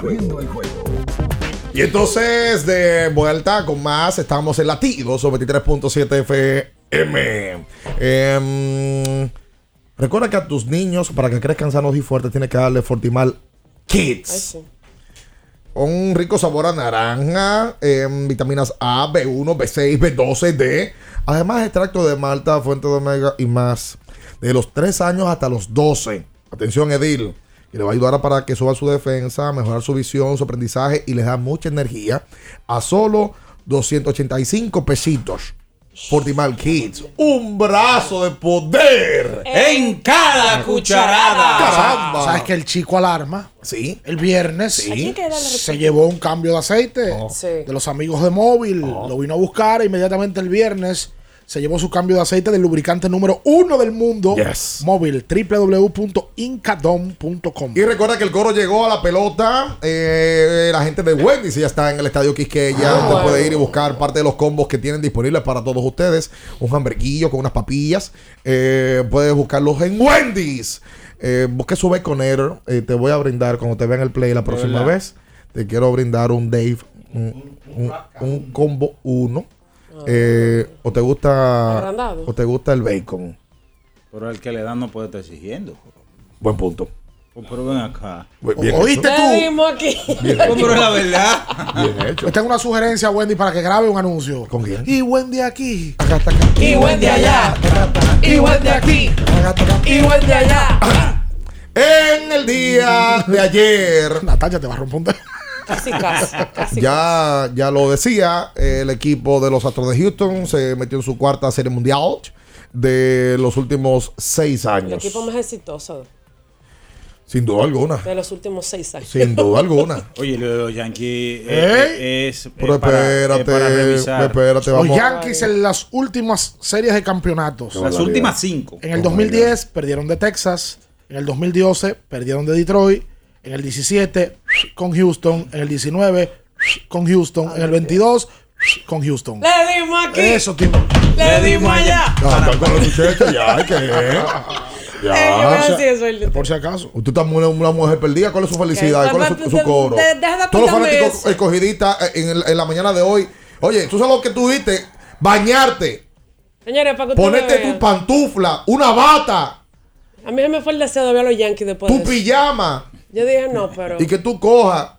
Abriendo el juego. Y entonces, de vuelta con más, estamos en Latidos 23.7 FM. Em, recuerda que a tus niños, para que crezcan sanos y fuertes, tienes que darle Fortimal Kids. Un rico sabor a naranja, em, vitaminas A, B1, B6, B12, D. Además, extracto de malta, fuente de omega y más. De los 3 años hasta los 12. Atención, Edil. Que le va a ayudar para que suba su defensa, mejorar su visión, su aprendizaje y les da mucha energía. A solo 285 pesitos. Fortimal Kids. Un brazo de poder. En cada cucharada. Caramba. ¿Sabes que el chico alarma? Sí. El viernes Sí. Se llevó un cambio de aceite Sí. de los amigos de móvil. Lo vino a buscar e inmediatamente el viernes se llevó su cambio de aceite del lubricante número uno del mundo. Yes. Móvil www.incadom.com. Y recuerda que el coro llegó a la pelota. eh, la gente de Wendy's ya está en el estadio Quisqueya. Ah, Usted bueno. puede ir y buscar parte de los combos que tienen disponibles para todos ustedes. Un hamburguillo con unas papillas. Eh, puedes buscarlos en Wendy's. Eh, busque su Baconator. Eh, te voy a brindar cuando te vean el play la próxima vez. Te quiero brindar un Dave. Un, un- un combo 1. O te gusta Agrandado. o te gusta el bacon. Pero el que le dan no puede estar exigiendo. Buen punto. Pues, pero ven acá. Bien ¿Oíste hecho. tú? Aquí. Bien hecho. pero es la verdad. Bien hecho. Yo tengo una sugerencia, Wendy, para que grabe un anuncio. ¿Con quién? Y Wendy aquí. Y Wendy allá. Y Wendy aquí. Y Wendy allá. En el día de ayer. Natalia te va a romper un dedo. Casi, casi. casi. Ya, ya lo decía, el equipo de los Astros de Houston se metió en su cuarta serie mundial de los últimos seis El años. equipo más exitoso Sin duda alguna. de los últimos seis años. Sin duda alguna. Oye, lo de los Yankees eh, ¿Eh? es, es Pero para, es espérate, para espérate, Los. Yankees en las últimas series de campeonatos. Las últimas cinco. En el 2010 perdieron de Texas. En el 2012 perdieron de Detroit. En el 17 con Houston. En el 19 con Houston. En el 22 con Houston. Le dimos aquí. Eso. Le dimos allá. Con los. Eh, eso Por si acaso. Usted está una, una mujer perdida. ¿Cuál es su felicidad? ¿Cuál es su, su coro? de- deja de Todos los fanáticos escogidistas eh, en, el- en la mañana de hoy. Oye, tú sabes lo que tú dijiste. Bañarte. Señores, para que Ponerte tu pantufla, una bata, A mí se me fue el deseo de ver a los Yankees después tu de eso. pijama Yo dije no, pero. y que tú cojas.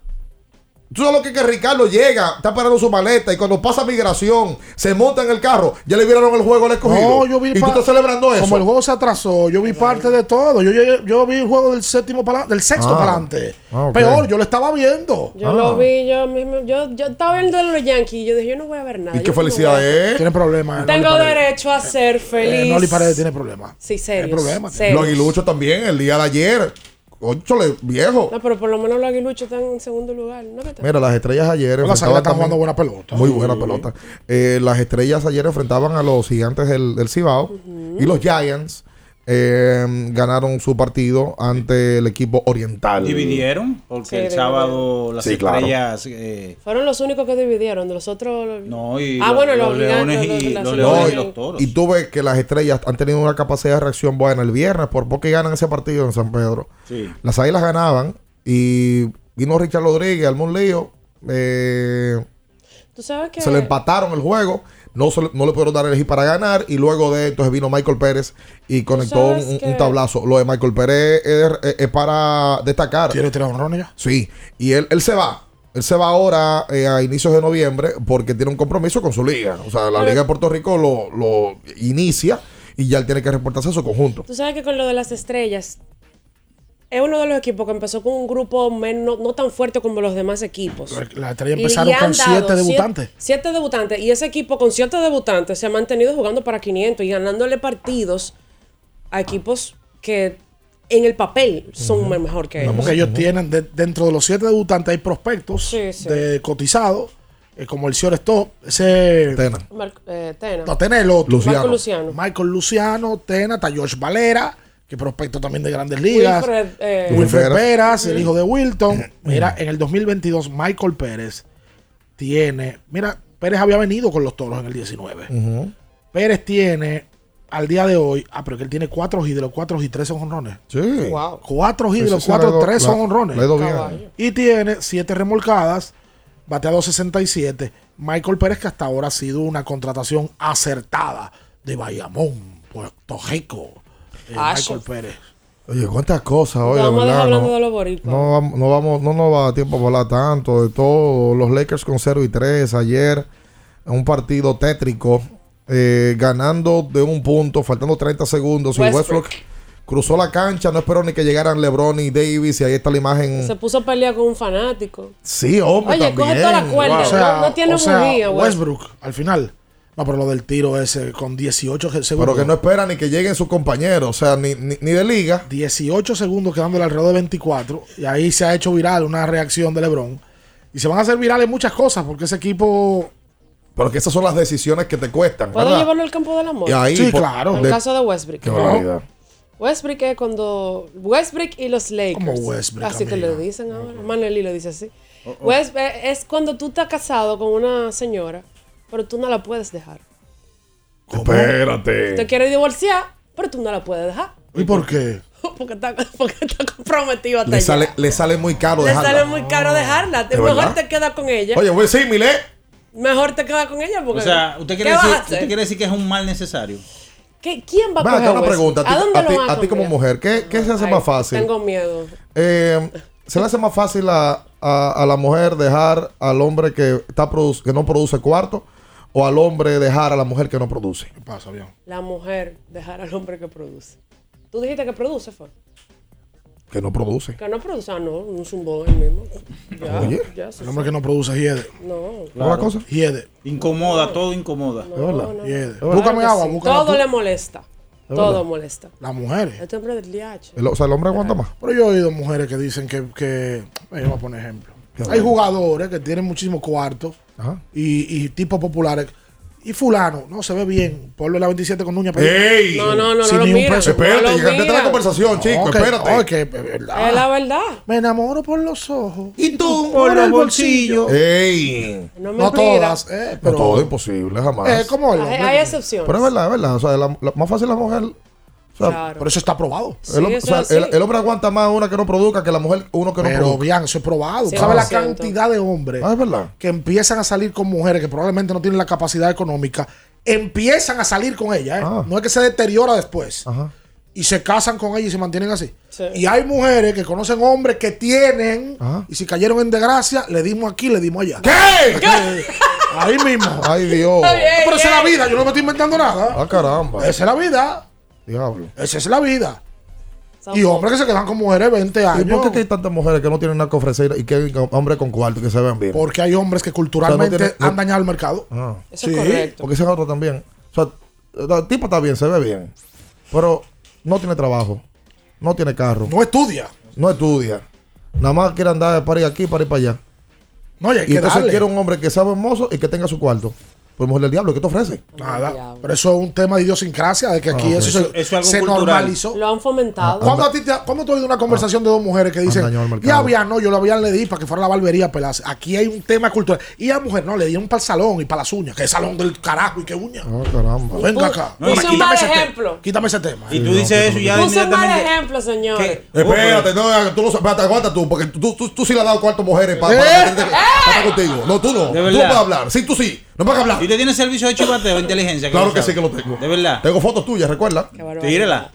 Tú sabes lo que es que Ricardo llega, está parando su maleta y cuando pasa migración, se monta en el carro, ya le vieron el juego al escogido. No, yo vi y tú estás celebrando eso. Como el juego se atrasó, yo vi parte de todo. Yo, yo, yo vi el juego del séptimo para del sexto Ah. para adelante. Ah. Peor, yo lo estaba viendo. Yo Ah. lo vi, yo mismo. Yo, yo estaba viendo a los Yankees y yo dije, yo no voy a ver nada. ¿Y qué no felicidad a- es? Tiene problemas. eh, Tengo derecho a ser feliz. Eh, Noli Paredes tiene problemas. Sí, serio. Hay problemas. Los aguiluchos también, el día de ayer. Óchole, viejo. No, pero por lo menos los aguiluchos están en segundo lugar. Mira, las estrellas ayer Las están jugando buena pelota. Muy buena pelota. Eh, las estrellas ayer enfrentaban a los gigantes del, del Cibao y los Giants eh, ganaron su partido ante el equipo oriental. Dividieron, porque Sí, el dividieron. sábado las Sí, claro. estrellas. eh, Fueron los únicos que dividieron. De los otros. no, y Ah, lo- bueno, los, los leones y los- los y los toros. Y tuve que las estrellas han tenido una capacidad de reacción buena el viernes por poco que ganan ese partido en San Pedro. Sí. Las águilas ganaban y vino Richard Rodríguez, armó un lío. eh, Tú sabes que. se le empataron el juego. No, no le pudieron dar el elegir para ganar. Y luego de entonces vino Michael Pérez y conectó un, que- un tablazo. Lo de Michael Pérez es, es- es para destacar. ¿Tiene tirado honrones ya? Sí. Y él, él se va. Él se va ahora eh, a inicios de noviembre porque tiene un compromiso con su liga. O sea, la Pero- Liga de Puerto Rico lo, lo inicia y ya él tiene que reportarse a su conjunto. Tú sabes que con lo de las estrellas. Es uno de los equipos que empezó con un grupo menos, no tan fuerte como los demás equipos. Las estrellas Y empezaron con siete debutantes. Siete, siete debutantes. Y ese equipo con siete debutantes se ha mantenido jugando para 500 y ganándole partidos a equipos que en el papel son mejor que No, ellos. porque ellos tienen, de- dentro de los siete debutantes, hay prospectos Sí, sí. de cotizados, eh, como el señor Stop, ese. Tena. Mar- eh, Tena. No, Tena es el otro. Luciano. Marco Luciano. Michael Luciano, Tena, está Josh Valera, que prospecto también de grandes ligas. Wilfred, eh, Wilfred Wilfred. Peras, el hijo de Wilton. Mira, en el 2022, Michael Pérez tiene. Mira, Pérez había venido con los toros en el 19. Ujú. Pérez tiene al día de hoy, ah, pero que él tiene cuatro hits, de los cuatro hits, tres son honrones. Sí. Wow. Cuatro hits, de los sí cuatro, le do- tres la- son honrones. Y tiene siete remolcadas, bateado 67. Michael Pérez, que hasta ahora ha sido una contratación acertada de Bayamón, Puerto Rico. Eh, Acho. Michael Pérez. Oye, cuántas cosas hoy, de Vamos a dejar verdad. hablando No, de los boricuas. no, vamos- no, vamos, no nos va a tiempo a hablar tanto de todo. Los Lakers con 0 y 3 ayer. Un partido tétrico. eh, ganando de un punto, faltando 30 segundos. Y Westbrook. Westbrook cruzó la cancha. No esperó ni que llegaran LeBron y Davis. Y ahí está la imagen. Se puso a pelear con un fanático. Sí, hombre. Oye, coge toda la cuerda. O sea, no, no tiene o sea. Westbrook, al final. No, pero lo del tiro ese con 18 segundos. Pero que no espera ni que lleguen sus compañeros. O sea, ni, ni, ni de liga. 18 segundos quedándole alrededor de 24. Y ahí se ha hecho viral una reacción de LeBron. Y se van a hacer virales muchas cosas porque ese equipo. Pero que esas son las decisiones que te cuestan. ¿Puedo ¿verdad? llevarlo al campo del amor? Y ahí, Sí, por- claro. En de- caso de Westbrook. Qué barbaridad. Westbrook es cuando. Westbrook y los Lakers. ¿Cómo Westbrook, Así que le dicen ahora. Manuel le dice así. West- eh, es cuando tú estás casado con una señora, pero tú no la puedes dejar. Espérate. Te quiere divorciar, pero tú no la puedes dejar. ¿Y por qué? Porque está, porque está comprometido hasta Le allá. sale, le sale muy caro Le dejarla. sale muy caro dejarla. Te- ¿De mejor verdad? te quedas con ella. Oye, voy a decir, Milé. Mejor te quedas con ella porque. O sea, ¿usted quiere, ¿qué vas a decir, hacer? usted quiere decir que es un mal necesario? ¿Qué- ¿Quién va a coger acá una pregunta. A ti, ¿A dónde a lo ti- a a ti como mujer, ¿qué, qué se hace Ay, más fácil? Tengo miedo. Eh, ¿Se le hace más fácil a, a- a la mujer dejar al hombre que, está produ- que no produce cuarto o al hombre dejar a la mujer que no produce? ¿Qué pasa, bien? La mujer dejar al hombre que produce. Tú dijiste que produce, fue. Que no produce. Que no produce, ah, no, un zumbo el mismo. Ya, Oye. ya se El hombre que no produce hiede. No. ¿Otra cosa? Hiede. Incomoda, todo incomoda. ¿Es verdad? Hiede. Claro Búscame agua, sí. búscame Todo le molesta. Es Todo molesta. Las mujeres. Este hombre del DH. El- o sea, el hombre aguanta más. Pero yo he oído mujeres que dicen que. que eh, voy a poner ejemplo. Hay jugadores que tienen muchísimos cuartos Ajá. y, y tipos populares. Y fulano, no se ve bien. Ponlo en la 27 con uña. pero- ¡Ey! No, no, no, Sin no lo ni un mira. peso. Espérate, No llegaste a la conversación, chico. No, espérate. no, es verdad. Es la verdad. Me enamoro por los ojos. ¿Y tú? Por el bolsillo. ¡Ey! No me No todas, eh, No pero. todo es imposible, jamás. eh, como el Hay, hay excepciones. Pero es verdad, es verdad. O sea, la, la- más fácil la mujer. Claro. Por eso está probado. Sí, el, hom- eso o sea, es así. el- el hombre aguanta más una que no produzca que la mujer uno que no Pero produzca. bien, eso es probado. Sí, ¿Sabes la 100%. cantidad de hombres Ah, es verdad. que empiezan a salir con mujeres que probablemente no tienen la capacidad económica? Empiezan a salir con ellas, ¿eh? Ah. No es que se deteriora después. Ajá. Y se casan con ella y se mantienen así. Sí. Y hay mujeres que conocen hombres que tienen Ajá. y si cayeron en desgracia, le dimos aquí, le dimos allá. ¿Qué? Eh, Ahí mismo. Ay, Dios. Pero esa es la vida, yo no me estoy inventando nada. Ah, caramba. Esa es la vida. Diablo. Esa es la vida. Son Y hombres que se quedan con mujeres 20 ¿Y años. por qué hay tantas mujeres que no tienen nada que ofrecer y que hay hombres con cuarto y que se ven bien? Porque hay hombres que culturalmente no- han dañado el mercado. Ah. Eso es correcto. Porque ese es otro también. O sea, el tipo está bien, se ve bien. Pero no tiene trabajo. No tiene carro. No estudia. No estudia. Nada más quiere andar para ir aquí, para ir para allá. No, y hay Y que entonces darle. quiere un hombre que sea hermoso y que tenga su cuarto. Pues mujer del diablo, ¿qué te ofrece? Nada. Pero eso es un tema de idiosincrasia, de que aquí Ah, eso, se, Eso es algo se cultural. normalizó. Lo han fomentado. ¿Cuándo, a ti te, ¿Cuándo tú has oído una conversación de dos mujeres que dicen, ya había, no, yo lo había le di para que fuera a la barbería a pelarse? Aquí hay un tema cultural. Y a mujer, no, le dieron para el salón y para las uñas. Que es salón del carajo y qué uña. Ah, caramba. Venga acá. No, y- Quítame Puse un mal ese tema. ejemplo. Quítame ese tema. Y tú dices eso y ya Puse un mal ejemplo, señor. ¿Qué? Espérate, no, tú no espérate, aguanta tú, porque tú, tú, tú sí le has dado cuarto a mujeres para, para, ¿Eh? para- para estar contigo. No, tú no. Tú verdad. puedes hablar. Sí, tú sí. No puedes hablar. ¿Y usted tiene servicio de chivateo, inteligencia? Claro que sí que lo tengo. De verdad. Tengo fotos tuyas, recuerda. Tírela.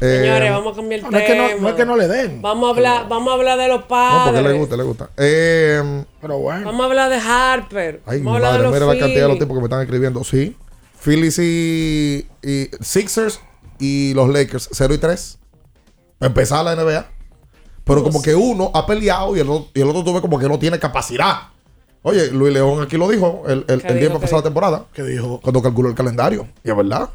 Eh, Señores, vamos a cambiar el No, no es que no, no es que no le den. Vamos a hablar, vamos a hablar de los No, padres. porque le gusta, le gusta. Eh, Pero bueno. Vamos a hablar de Harper. ay, vamos a hablar de los mira la cantidad de los tipos que me están escribiendo. Sí. Phillies y, y Sixers y los Lakers, 0 y 3. Para empezar la NBA. Pero como que uno ha peleado y el, otro, y el otro tuve como que no tiene capacidad. Oye, Luis León aquí lo dijo el, el, ¿Qué el día dijo, para qué dijo? temporada. Que dijo, Cuando calculó el calendario. Y es verdad.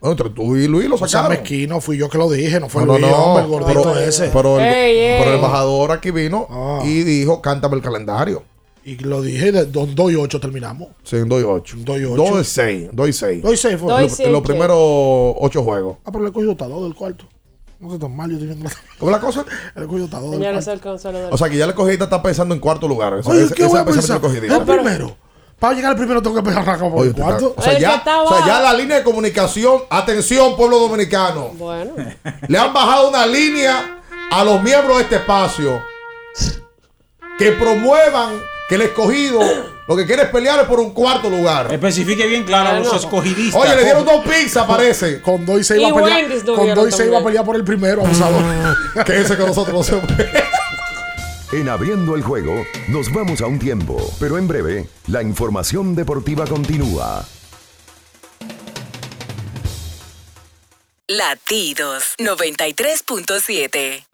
Bueno, entre tú y Luis lo o sea, sacaron. mezquino, fui yo que lo dije, no fue No, no, Luis, no. hombre, el gordito pero, ese. pero el, Ey, ey. pero el embajador aquí vino Ah. y dijo, cántame el calendario. Y lo dije, de 2 y 8 terminamos. Sí, en 2 y 8. Dos y ocho. 2 y 6. 2 y 6. 2 y 6 fue. Los primeros 8 juegos. Ah, pero le he cogido hasta dos del cuarto. No sé tan mal, yo estoy viendo la... ¿Cómo es la cosa? Señores, el consuelo del O sea, que ya le cogiste está pensando en cuarto lugar. Esa, Oye, ese- ¿qué ese voy a pensar? El primero. Para llegar al primero tengo que empezar como Oye, el cuarto. O sea, ya, o sea, ya la línea de comunicación, atención pueblo dominicano, Bueno. le han bajado una línea a los miembros de este espacio que promuevan que el escogido lo que quiere es pelear por un cuarto lugar. Especifique bien claro a los escogidistas. Oye, le dieron dos pizzas, parece. Con dos y se iba a pelear. Con dos y se iba a pelear por el primero, abusador. que ese que nosotros no se En abriendo el juego, nos vamos a un tiempo, pero en breve, la información deportiva continúa. Latidos 93.7.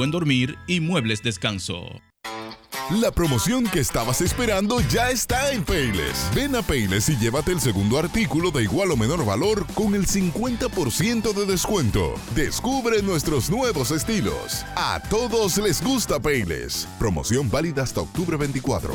buen dormir y muebles descanso. La promoción que estabas esperando ya está en Payless. Ven a Payless y llévate el segundo artículo de igual o menor valor con el 50% de descuento. Descubre nuestros nuevos estilos. A todos les gusta Payless. Promoción válida hasta octubre 24.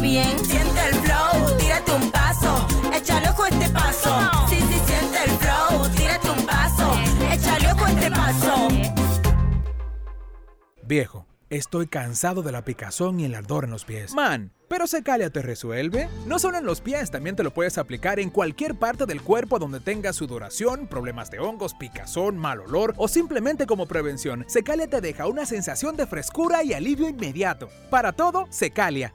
bien, siente el flow, tírate un paso, échale ojo este paso. Sí, sí, siente el flow, tírate un paso, échale ojo este paso. Viejo, estoy cansado de la picazón y el ardor en los pies. Man, ¿pero Secalia te resuelve? No solo en los pies, también te lo puedes aplicar en cualquier parte del cuerpo donde tengas sudoración, problemas de hongos, picazón, mal olor o simplemente como prevención. Secalia te deja una sensación de frescura y alivio inmediato. Para todo, Secalia.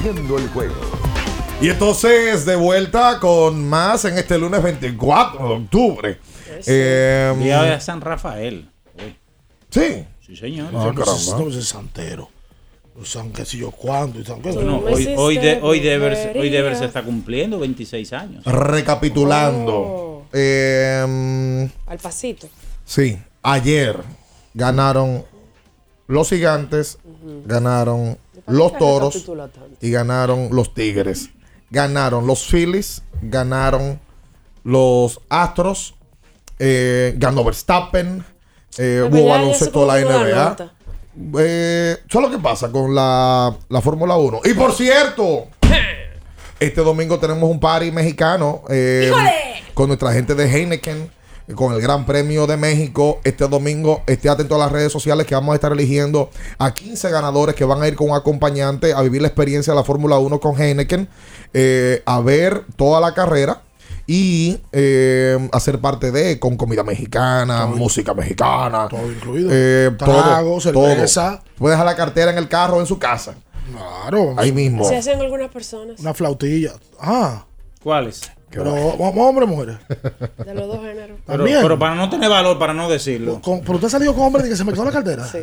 Abriendo el juego. Y entonces, de vuelta con más en este lunes 24 de octubre. Eh, Día de San Rafael. Sí. Sí, señor. Ah, caramba. No, ese es santero. San qué sé yo cuándo. y San qué yo. hoy, hoy, de, hoy, Devers, hoy Devers se está cumpliendo 26 años. Recapitulando. Oh. eh, Al pasito. sí, ayer ganaron los gigantes, ganaron los toros y ganaron los tigres. Ganaron los Phillies, ganaron los Astros, eh, ganó Verstappen, eh, hubo baloncesto de la NBA. Eh, ¿Sabes lo que pasa con la, la Fórmula 1? Y por cierto, este domingo tenemos un party mexicano eh, con nuestra gente de Heineken, con el Gran Premio de México. Este domingo esté atento a las redes sociales que vamos a estar eligiendo a 15 ganadores que van a ir con un acompañante a vivir la experiencia de la Fórmula 1 con Heineken, eh, a ver toda la carrera. Y eh, hacer parte de con comida mexicana, música mexicana. Todo incluido. Eh, Trago, todo, cerveza. todo. Puede dejar la cartera en el carro o en su casa. Claro. Ahí mismo. Se hacen algunas personas. Una flautilla. Ah. ¿Cuáles? Pero, ¿hombre o mujeres? De los dos géneros. Pero, También. pero para no tener valor, para no decirlo. Con- ¿Pero usted ha salido con hombre de que se me quedó la cartera? Sí.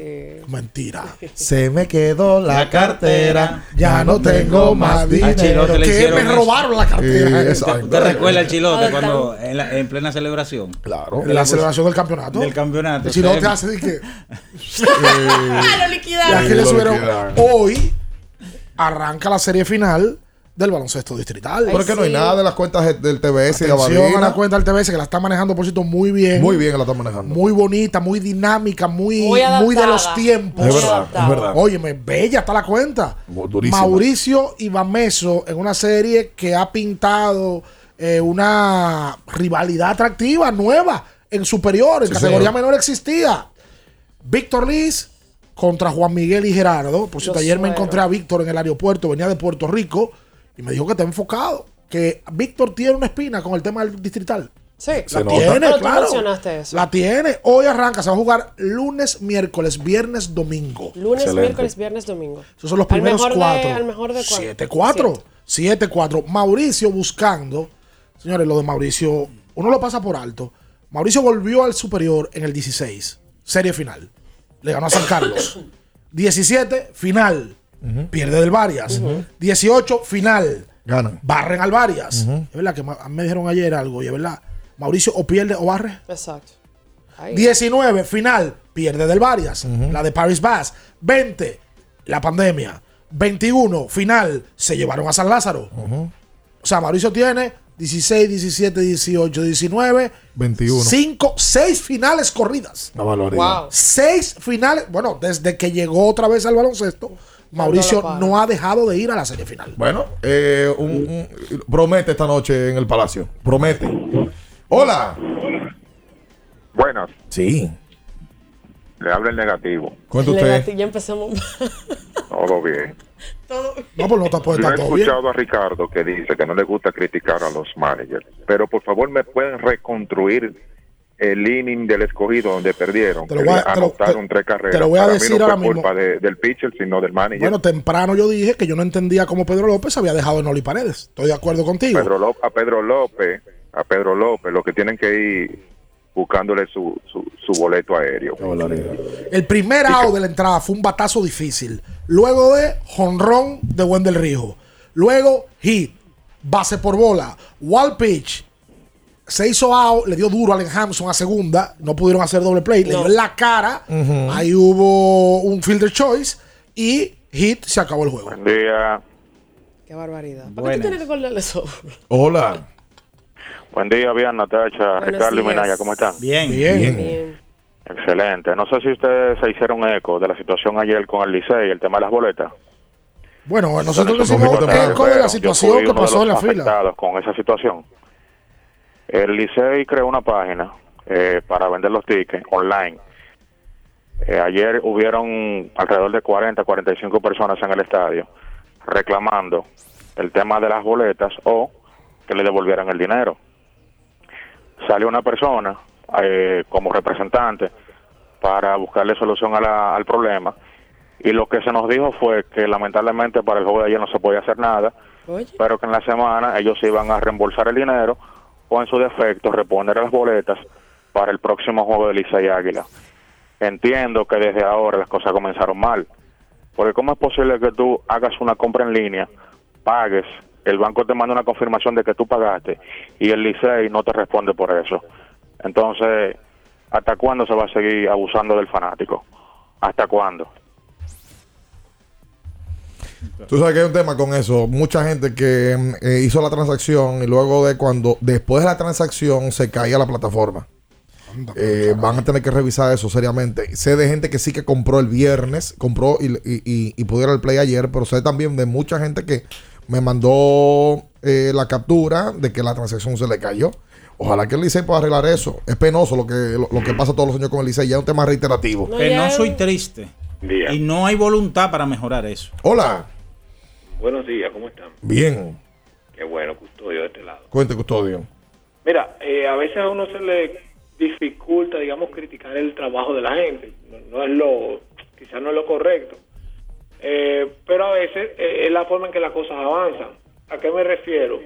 Mentira. Se me quedó la, cartera. Ya no tengo más dinero. chilote le Que hicieron me eso. robaron la cartera. Sí, exacto. ¿Te recuerda el chilote cuando en, la- en plena celebración? Claro. En la celebración del campeonato. Del campeonato. El chilote Se- hace de que. ¡Ah, lo Y liquidaron! aquí le lo subieron. liquidaron. Hoy arranca la serie final del baloncesto distrital. Porque no hay sí. nada de las cuentas de- del TBS y de Atención a la cuenta del TBS que la está manejando, por cierto, muy bien. Muy bien la están manejando. Muy bonita, muy dinámica, muy, Muy muy, de los tiempos. es verdad, es verdad. Óyeme, bella está la cuenta. Durísima. Mauricio y Bameso en una serie que ha pintado eh, una rivalidad atractiva, nueva, en superior, en Sí, categoría señor. menor existía. Víctor Liz contra Juan Miguel y Gerardo. Por cierto, ayer me encontré a Víctor en el aeropuerto, venía de Puerto Rico y me dijo que está enfocado. Que Víctor tiene una espina con el tema del distrital. Sí. Se La nota. tiene, Pero tú claro. mencionaste eso. La tiene. Hoy arranca, se va a jugar lunes, miércoles, viernes, domingo. Lunes, Excelente. miércoles, viernes, domingo. Esos son los Al primeros mejor de- cuatro. al mejor de cuatro. 7-4. 7-4. Mauricio buscando. Señores, lo de Mauricio, uno lo pasa por alto. Mauricio volvió al superior en el 16. Serie final. Le ganó a San Carlos. 17, final. Pierde del Varias. 18, final. Ganan. Barren al Varias. Es verdad que me dijeron ayer algo, y es verdad. Mauricio o pierde o barre. Exacto. Ahí. 19, final, pierde del Varias, la de Paris Bass. 20, la pandemia. 21, final, se llevaron a San Lázaro. O sea, Mauricio tiene 16, 17, 18, 19, 21. 5, 6 finales corridas. Una barbaridad. Wow. 6 finales. Bueno, desde que llegó otra vez al baloncesto, Mauricio no ha dejado de ir a la serie final. Bueno, eh, un- un- promete esta noche en el Palacio. Promete. Hola. Buenas, Sí. le habla el negativo. Cuenta usted. Ya empezamos. Todo bien. Todo. No, pues no te puede Yo he bien. escuchado a Ricardo que dice que no le gusta criticar a los managers, pero por favor me pueden reconstruir el inning del escogido donde perdieron. Te lo voy a- te lo- anotaron te- tres carreras. te lo voy a Para mí decir no fue ahora mismo. culpa de- del pitcher, sino del manager. Bueno, temprano yo dije que yo no entendía cómo Pedro López había dejado a Noli Paredes. Estoy de acuerdo contigo. Pedro a Pedro López, a Pedro López, lo que tienen que ir buscándole su, su, su boleto aéreo. El primer out de la entrada fue un batazo difícil. Luego de jonrón de Wendell Rijo. Luego hit, base por bola, wall pitch. Se hizo out, le dio duro a Allen Hampson a segunda. No pudieron hacer doble play. Le No. dio en la cara. Ujú. Ahí hubo un fielder choice. Y hit, se acabó el juego. Buen día, Qué barbaridad. ¿Por qué tú tienes que acordarle eso? Hola. buen día, bien, Natacha, Ricardo y. Minaya, ¿cómo están? Bien. Bien. Bien. Excelente. No sé si ustedes se hicieron eco de la situación ayer con el Licey, el tema de las boletas. Bueno, nosotros temprano. eco de la situación que pasó en la fila. con esa situación. El Licey creó una página eh, para vender los tickets online. Eh, ayer hubieron alrededor de 40, 45 personas en el estadio reclamando el tema de las boletas o que le devolvieran el dinero. Salió una persona eh, como representante para buscarle solución a la- al problema y lo que se nos dijo fue que lamentablemente para el juego de ayer no se podía hacer nada, Oye. pero que en la semana ellos iban a reembolsar el dinero o en su defecto reponer las boletas para el próximo juego de Licey Águila. Entiendo que desde ahora las cosas comenzaron mal, Porque ¿cómo es posible que tú hagas una compra en línea, pagues, el banco te manda una confirmación de que tú pagaste y el Licey no te responde por eso? Entonces, ¿hasta cuándo se va a seguir abusando del fanático? ¿Hasta cuándo? Tú sabes que hay un tema con eso. Mucha gente que mm, eh, hizo la transacción y luego de cuando, después de la transacción, se caía la plataforma. Eh, van a tener que revisar eso seriamente. Sé de gente que sí que compró el viernes, compró y, y, y- y pudiera el play ayer, pero sé también de mucha gente que me mandó eh, la captura de que la transacción se le cayó. Ojalá que el Licey pueda arreglar eso. Es penoso lo que, lo, lo que pasa todos los años con el Licey. Ya es un tema reiterativo. Que no soy Y no hay voluntad para mejorar eso. Hola. Buenos días, ¿cómo están? Bien. Qué bueno, custodio de este lado. Cuente, custodio. Mira, eh, a veces a uno se le dificulta, digamos, criticar el trabajo de la gente. No, no es lo, quizás no es lo correcto. Eh, pero a veces eh, es la forma en que las cosas avanzan. ¿A qué me refiero?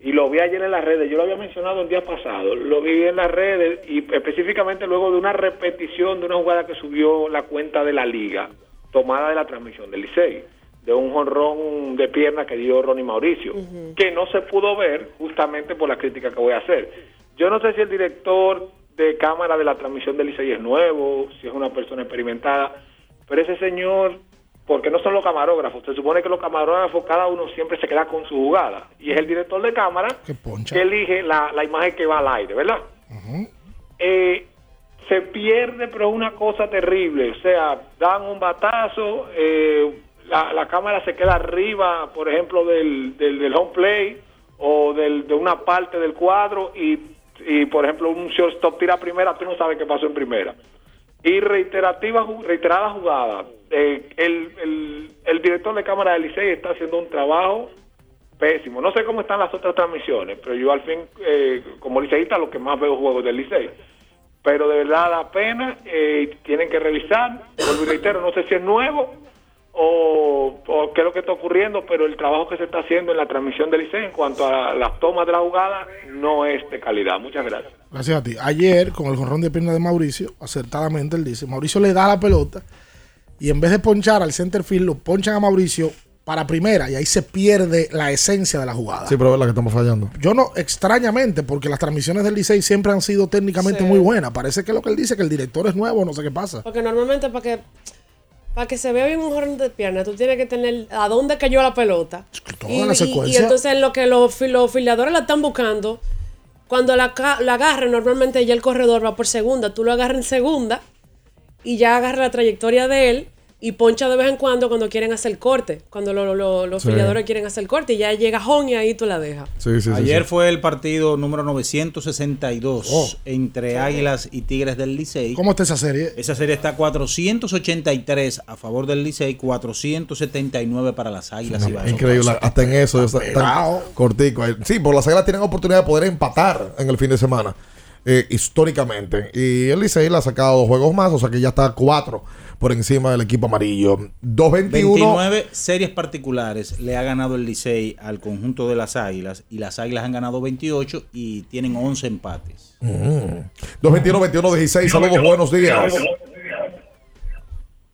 Y lo vi ayer en las redes, yo lo había mencionado el día pasado, lo vi en las redes y específicamente luego de una repetición de una jugada que subió la cuenta de la liga, tomada de la transmisión del Licey, de un jonrón de pierna que dio Ronnie Mauricio, que no se pudo ver justamente por la crítica que voy a hacer. Yo no sé si el director de cámara de la transmisión del Licey es nuevo, si es una persona experimentada, pero ese señor, porque no son los camarógrafos, se supone que los camarógrafos cada uno siempre se queda con su jugada, y es el director de cámara que elige la, la imagen que va al aire, ¿verdad? Eh, se pierde, pero es una cosa terrible, o sea, dan un batazo, eh, la, la cámara se queda arriba, por ejemplo, del, del, del home play o del, de una parte del cuadro y, y, por ejemplo, un shortstop tira primera, tú no sabes qué pasó en primera. Y reiterativa, ju- reiterada jugada. Eh, el, el, director de cámara del Licey está haciendo un trabajo pésimo. No sé cómo están las otras transmisiones, pero yo al fin, eh, como liceísta, lo que más veo juegos del Licey. Pero de verdad da pena, eh, tienen que revisar. Vuelvo reitero, no sé si es nuevo o, qué es lo que está ocurriendo, pero el trabajo que se está haciendo en la transmisión del Licey en cuanto a las tomas de la jugada no es de calidad. Muchas gracias. Gracias a ti. Ayer, con el jonrón de pierna de Mauricio, acertadamente él dice, Mauricio le da la pelota y en vez de ponchar al center field, lo ponchan a Mauricio para primera y ahí se pierde la esencia de la jugada. Sí, pero es la que estamos fallando. Yo no, extrañamente, porque las transmisiones del Licey siempre han sido técnicamente Sí. muy buenas. Parece que lo que él dice, que el director es nuevo, no sé qué pasa. Porque normalmente para que para que se vea bien un jornal de pierna, tú tienes que tener a dónde cayó la pelota. Toda Y, la y- secuencia. y entonces lo que los, los filiadores la están buscando, cuando la, la agarren, normalmente ya el corredor va por segunda, tú lo agarras en segunda y ya agarra la trayectoria de él y poncha de vez en cuando cuando quieren hacer corte, cuando lo- lo- los Sí. filiadores quieren hacer corte y ya llega Hon y ahí tú la dejas. Ayer fue el partido número 962 entre Águilas y Tigres del Licey. ¿Cómo está esa serie? Esa serie está 483 a favor del Licey, 479 para las Águilas y Bajas. Increíble, hasta en eso está cortico. ahí. Sí, por las águilas tienen oportunidad de poder empatar en el fin de semana, eh, históricamente. Y el Licey le ha sacado dos juegos más, o sea que ya está cuatro por encima del equipo amarillo. 221. 29 series particulares le ha ganado el Licey al conjunto de las Águilas y las Águilas han ganado 28 y tienen 11 empates. Mm. 221, 21, 16. Saludos, buenos días.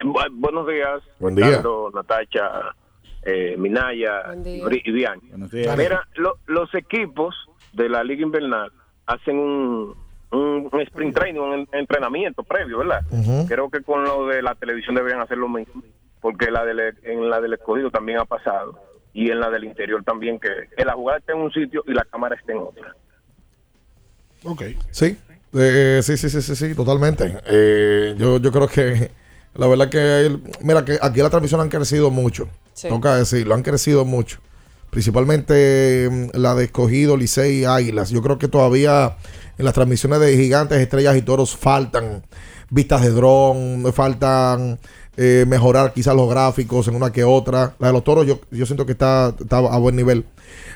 Bu- buenos días. Buen día. Ricardo, Natacha, eh, Minaya Buen y días. Mira, lo- los equipos de la Liga Invernal hacen un, un, un sprint training, un en- entrenamiento previo, ¿verdad? Creo que con lo de la televisión deberían hacer lo mismo, porque la del, en la del escogido también ha pasado y en la del interior también, que, que la jugada está en un sitio y la cámara está en otra. Ok. Sí, eh, sí, sí, sí, sí, sí, totalmente. Eh, yo, yo creo que la verdad que, mira, que aquí la transmisión han crecido mucho. Sí. Toca decirlo, han crecido mucho. Principalmente mm, la de escogido, Licey y Águilas. Yo creo que todavía en las transmisiones de gigantes, estrellas y toros faltan vistas de dron, faltan eh, mejorar quizás los gráficos en una que otra. La de los toros yo, yo siento que está, está a buen nivel.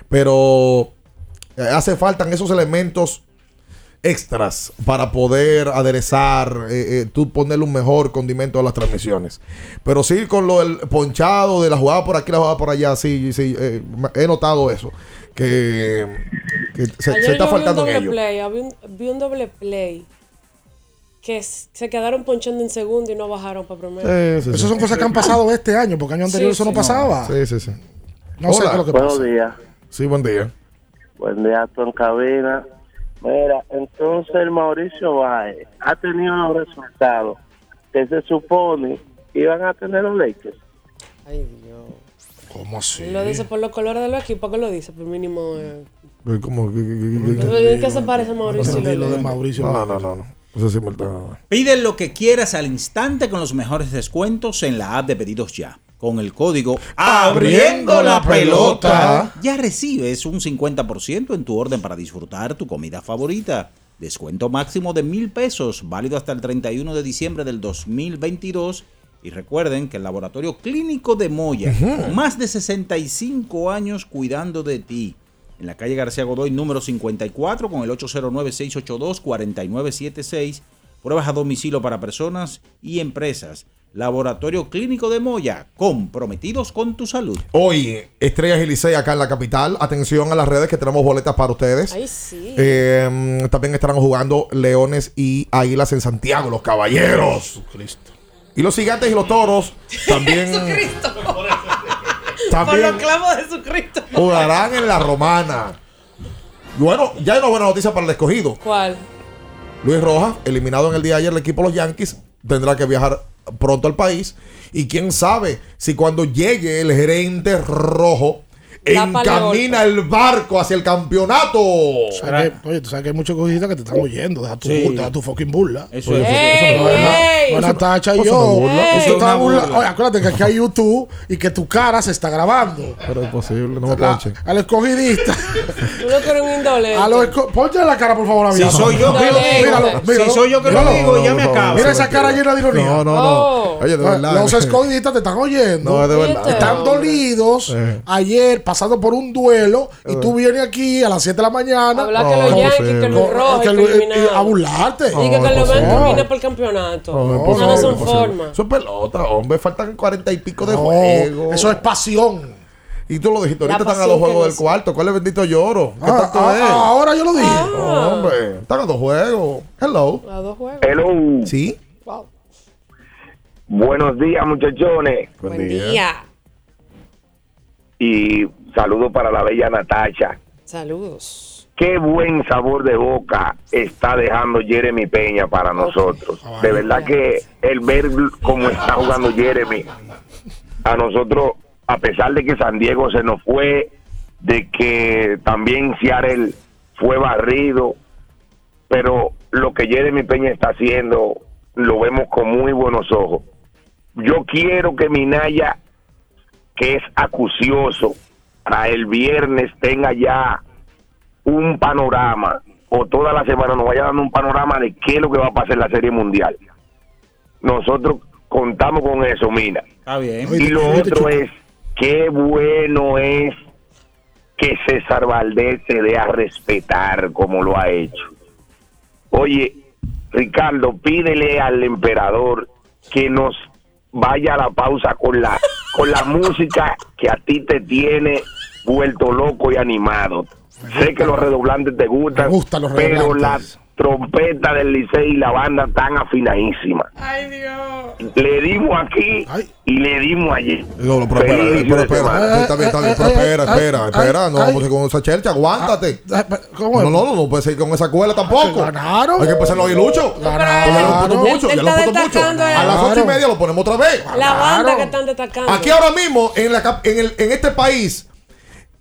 Pero eh, hace falta esos elementos extras para poder aderezar, eh, eh, tú ponerle un mejor condimento a las transmisiones. Pero sí, con lo del ponchado, de la jugada por aquí, la jugada por allá, sí, sí, eh, he notado eso. Que, que se, Ayer se está yo vi un faltando en doble ello. play, vi un, vi un doble play que se quedaron ponchando en segundo y no bajaron para primero. Esas son cosas que han pasado este año, porque año anterior Sí, eso no pasaba. Sí, sí, sí. No sé Hola. qué es lo que Buenos pasa. días. Sí, buen día. Buen día, tú en cabina. Mira, entonces el Mauricio Báez ha tenido los resultados que se supone que iban a tener los Lakers. Ay, Dios. ¿Cómo así? Lo dice por los colores de los equipos que lo dice, por mínimo. eh. ¿Cómo? ¿Qué- qué- qué- qué- ¿En qué se parece Mauricio? y Lo de Lolo? Mauricio. No, no, no, no. Eso sí me está- Pide lo que quieras al instante con los mejores descuentos en la app de pedidos ya. Con el código Abriendo la pelota. ya recibes un 50% en tu orden para disfrutar tu comida favorita. Descuento máximo de mil pesos, válido hasta el 31 de diciembre del 2022. Y recuerden que el Laboratorio Clínico de Moya, más de 65 años cuidando de ti. En la calle García Godoy, número 54, con el 809-682-4976. Pruebas a domicilio para personas y empresas. Laboratorio Clínico de Moya, comprometidos con tu salud. Hoy, Estrellas y Licey acá en la capital. Atención a las redes que tenemos boletas para ustedes. Ay, sí. Eh, también estarán jugando Leones y Águilas en Santiago, los caballeros. Y los gigantes y los toros también Jesucristo. Por También- los clavos de Jesucristo. jugarán en la romana. Bueno, ya hay una buena noticia para el escogido. ¿Cuál? Luis Rojas, eliminado en el día de ayer el equipo de los Yankees, tendrá que viajar pronto al país. Y quién sabe si cuando llegue el gerente rojo encamina el barco hacia el campeonato. ¿Sabes que- oye, tú sabes que hay muchos cogistas que te están oyendo. Deja tu, Sí. burla, deja tu fucking burla. Eso es- Buena- tacha y yo. Oye, acuérdate que aquí hay YouTube y que tu cara se está grabando. Pero es posible, no me La- ponche. al escogidista. Tú no eres un indolente. A los esco- Ponte la cara, por favor, a mí. Si soy yo que lo digo, si soy yo que lo digo, ya me acabo. Mira esa cara llena de ironía. No, no, no. Oh. Oye, de verdad. Los escogidistas te están oyendo. No, es de verdad. Están dolidos Eh. ayer pasando por un duelo y tú vienes aquí a las 7 de la mañana. Hablar que los No, Yankees, que Luis- eliminaron. a burlarte. Dije que No, lo es ven posible. camine por el campeonato. No, es Esa no posible, es es su posible. forma. Eso es pelota, hombre. Faltan cuarenta y pico de No, juegos. eso es pasión. Y tú lo dijiste, ahorita están a dos juegos del cuarto. ¿Cuál es el bendito lloro? ¿Qué Ah, tanto ah, es? ah, ahora yo lo dije. Ah. Hombre, están a dos juegos. Hello. A dos juegos. Hello. Sí. Wow. Buenos días, muchachones. Buen día. Y saludo para la bella Natacha. Saludos. Qué buen sabor de boca está dejando Jeremy Peña para nosotros. De verdad que el ver cómo está jugando Jeremy, a nosotros, a pesar de que San Diego se nos fue, de que también Seattle fue barrido, pero lo que Jeremy Peña está haciendo lo vemos con muy buenos ojos. Yo quiero que Minaya, que es acucioso, para el viernes tenga ya un panorama, o toda la semana nos vaya dando un panorama de qué es lo que va a pasar en la Serie Mundial. Nosotros contamos con eso, mira. Está bien. Y lo otro es, qué bueno es que César Valdés se dé a respetar como lo ha hecho. Oye, Ricardo, pídele al emperador que nos vaya a la pausa con la con la música que a ti te tiene vuelto loco y animado. Sé que los redoblantes te gustan, gustan los pero la trompeta del Licey y la banda están afinadísimas. Ay, Dios. Le dimos aquí y le dimos allí. No, no, pero espera, espera, está bien, está bien, pero espera, espera, espera, no vamos a ir con esa chelcha, aguántate. ¿Cómo No, no, no, no puedes seguir con esa cuela tampoco. Ganaron. Hay que empezar hoy Lucho. Ganaron. Ya mucho, ya lo puesto mucho. destacando A las ocho y media lo ponemos otra vez. La banda que están destacando. Aquí ahora mismo, en, la, en, el, en este país,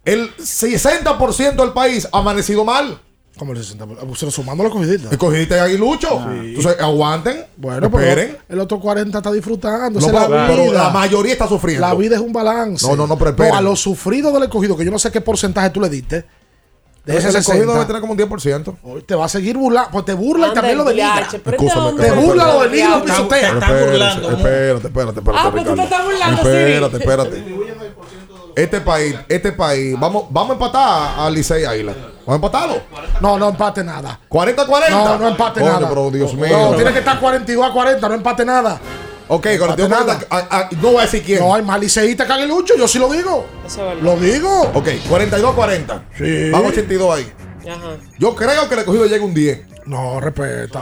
el 60% del país ha amanecido mal. Como el 60. Se lo sumando a los cogistas. El cogiste aguilucho. Entonces, aguanten. Bueno, esperen. pero el otro 40 está disfrutando. No, esa es pero- la pero vida. la mayoría está sufriendo. La vida es un balance. No, no, no, pero esperen. a los sufridos del escogido, que yo no sé qué porcentaje tú le diste. De El ese escogido 60. debe tener como un 10%. Hoy te va a seguir burlando. Pues te burla y también lo el denigra. Escúchame, este Te burla lo denigra y lo pisotea. está burlando, ¿no? Espérate, espérate, espérate. Ah, pues tú te estás burlando, Siri. Espérate, espérate. Este país, este país, vamos, vamos a empatar a Licey Águila. Vamos a empatarlo. No, no empate nada. 40-40. No, no empate Coño, nada. pero Dios mío. No, tiene que estar 42 a 40, no empate nada. Ok, Empate 42 nada. a- a- no voy a decir quién. No hay más liceísta que Aguilucho, yo sí lo digo. Eso es verdad. Lo digo. Ok, 42-40. Sí. Vamos 82 ahí. Ajá. Yo creo que el escogido llega un 10. No, respeta.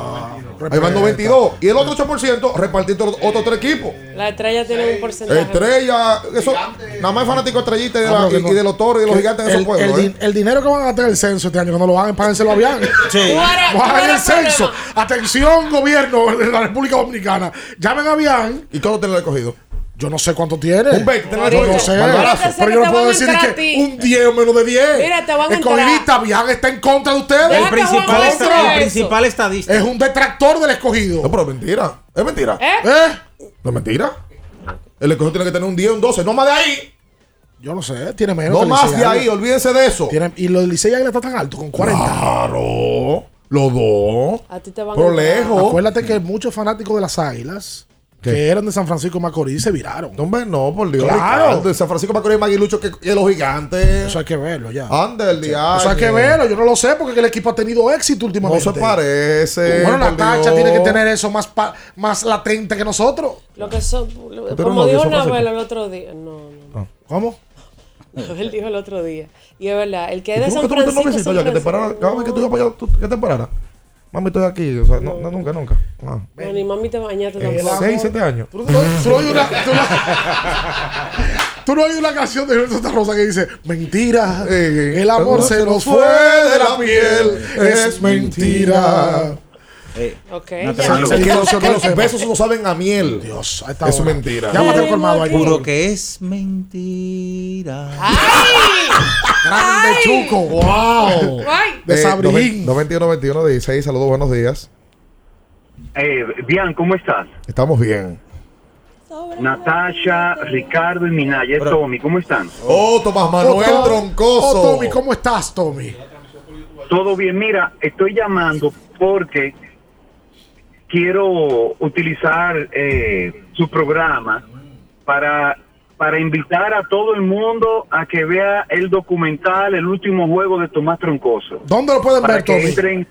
Ahí van 92. Y el otro 8% repartido entre otros tres equipos. La estrella tiene un porcentaje. Estrella, eso, nada más fanático de estrellita y de, Ah, la- y, de los toros y de los gigantes de el, esos pueblos. el, ¿eh? el dinero que van a gastar el censo este año, cuando lo hagan, páguenselo a Bian. Sí. Bajen el censo. Atención, gobierno de la República Dominicana. Llamen a Bian. ¿Y cuánto tiene el escogido? Yo no sé cuánto tiene. Un 20 tiene el Yo no escogido. sé. Pero yo no puedo decir que un 10 o menos de 10. Mira, te van a Escogidista, Bian está en contra de ustedes. El principal, el estadista. Es un detractor del escogido. No, pero mentira. Es mentira. ¿Eh? ¿Eh? No es mentira. El escogido tiene que tener un 10, un 12. No más de ahí. Yo no sé, tiene menos. No que más de ahí. Olvídense de eso. Tiene- y los Licey Águila está tan alto, con 40. Claro. Los dos. A ti te van Pero a lejos. Acuérdate que muchos fanáticos de las Águilas que eran de San Francisco Macorís se viraron. No, hombre, no, por Dios. Claro. Ricardo, De San Francisco Macorís Maguilucho que, que los gigantes. Eso hay que verlo ya. Anda el diario. Eso hay que verlo. Yo no lo sé porque el equipo ha tenido éxito No últimamente. se parece. Bueno, Natacha Dios. tiene que tener eso más, pa- más latente que nosotros. Lo que son, lo- ¿Tú como dijo? Nabel el otro día. No, no. ¿Cómo? Nabel dijo el otro día. Y es verdad, el que ¿Y es de tú San Francisco. novicito ya que te parara? Cada vez que tú ibas para allá, tú- que te parara. Mami, estoy aquí. O sea, no, no, nunca, nunca. Ah. No, ni mami te bañaste El tampoco. Seis, siete años. ¿Tú no, tú no oyes una, tú no- tú no oyes una canción de Santa Rosa que dice Mentira, el amor se nos fue de la piel, es mentira. Eh, Ok. No te Que, los, que besos no saben a miel. Dios, Eso es hora. mentira. Llámate al colmado ahí. Juro que es mentira. Grande Chuco, wow. Ay. De Eh, Sabrín. 91 21 16. Saludos, buenos días. Eh, bien, ¿cómo estás? Estamos bien. Natasha, Ricardo y Minaya, es Tommy, ¿cómo están? Oh, Tomás Manuel Oh, Tom- Troncoso. Oh, Tommy, ¿cómo estás, Tommy? Todo bien, mira, estoy llamando porque quiero utilizar eh, su programa para, para invitar a todo el mundo a que vea el documental El último juego de Tomás Troncoso. ¿Dónde lo pueden Para ver, que Tommy? entren,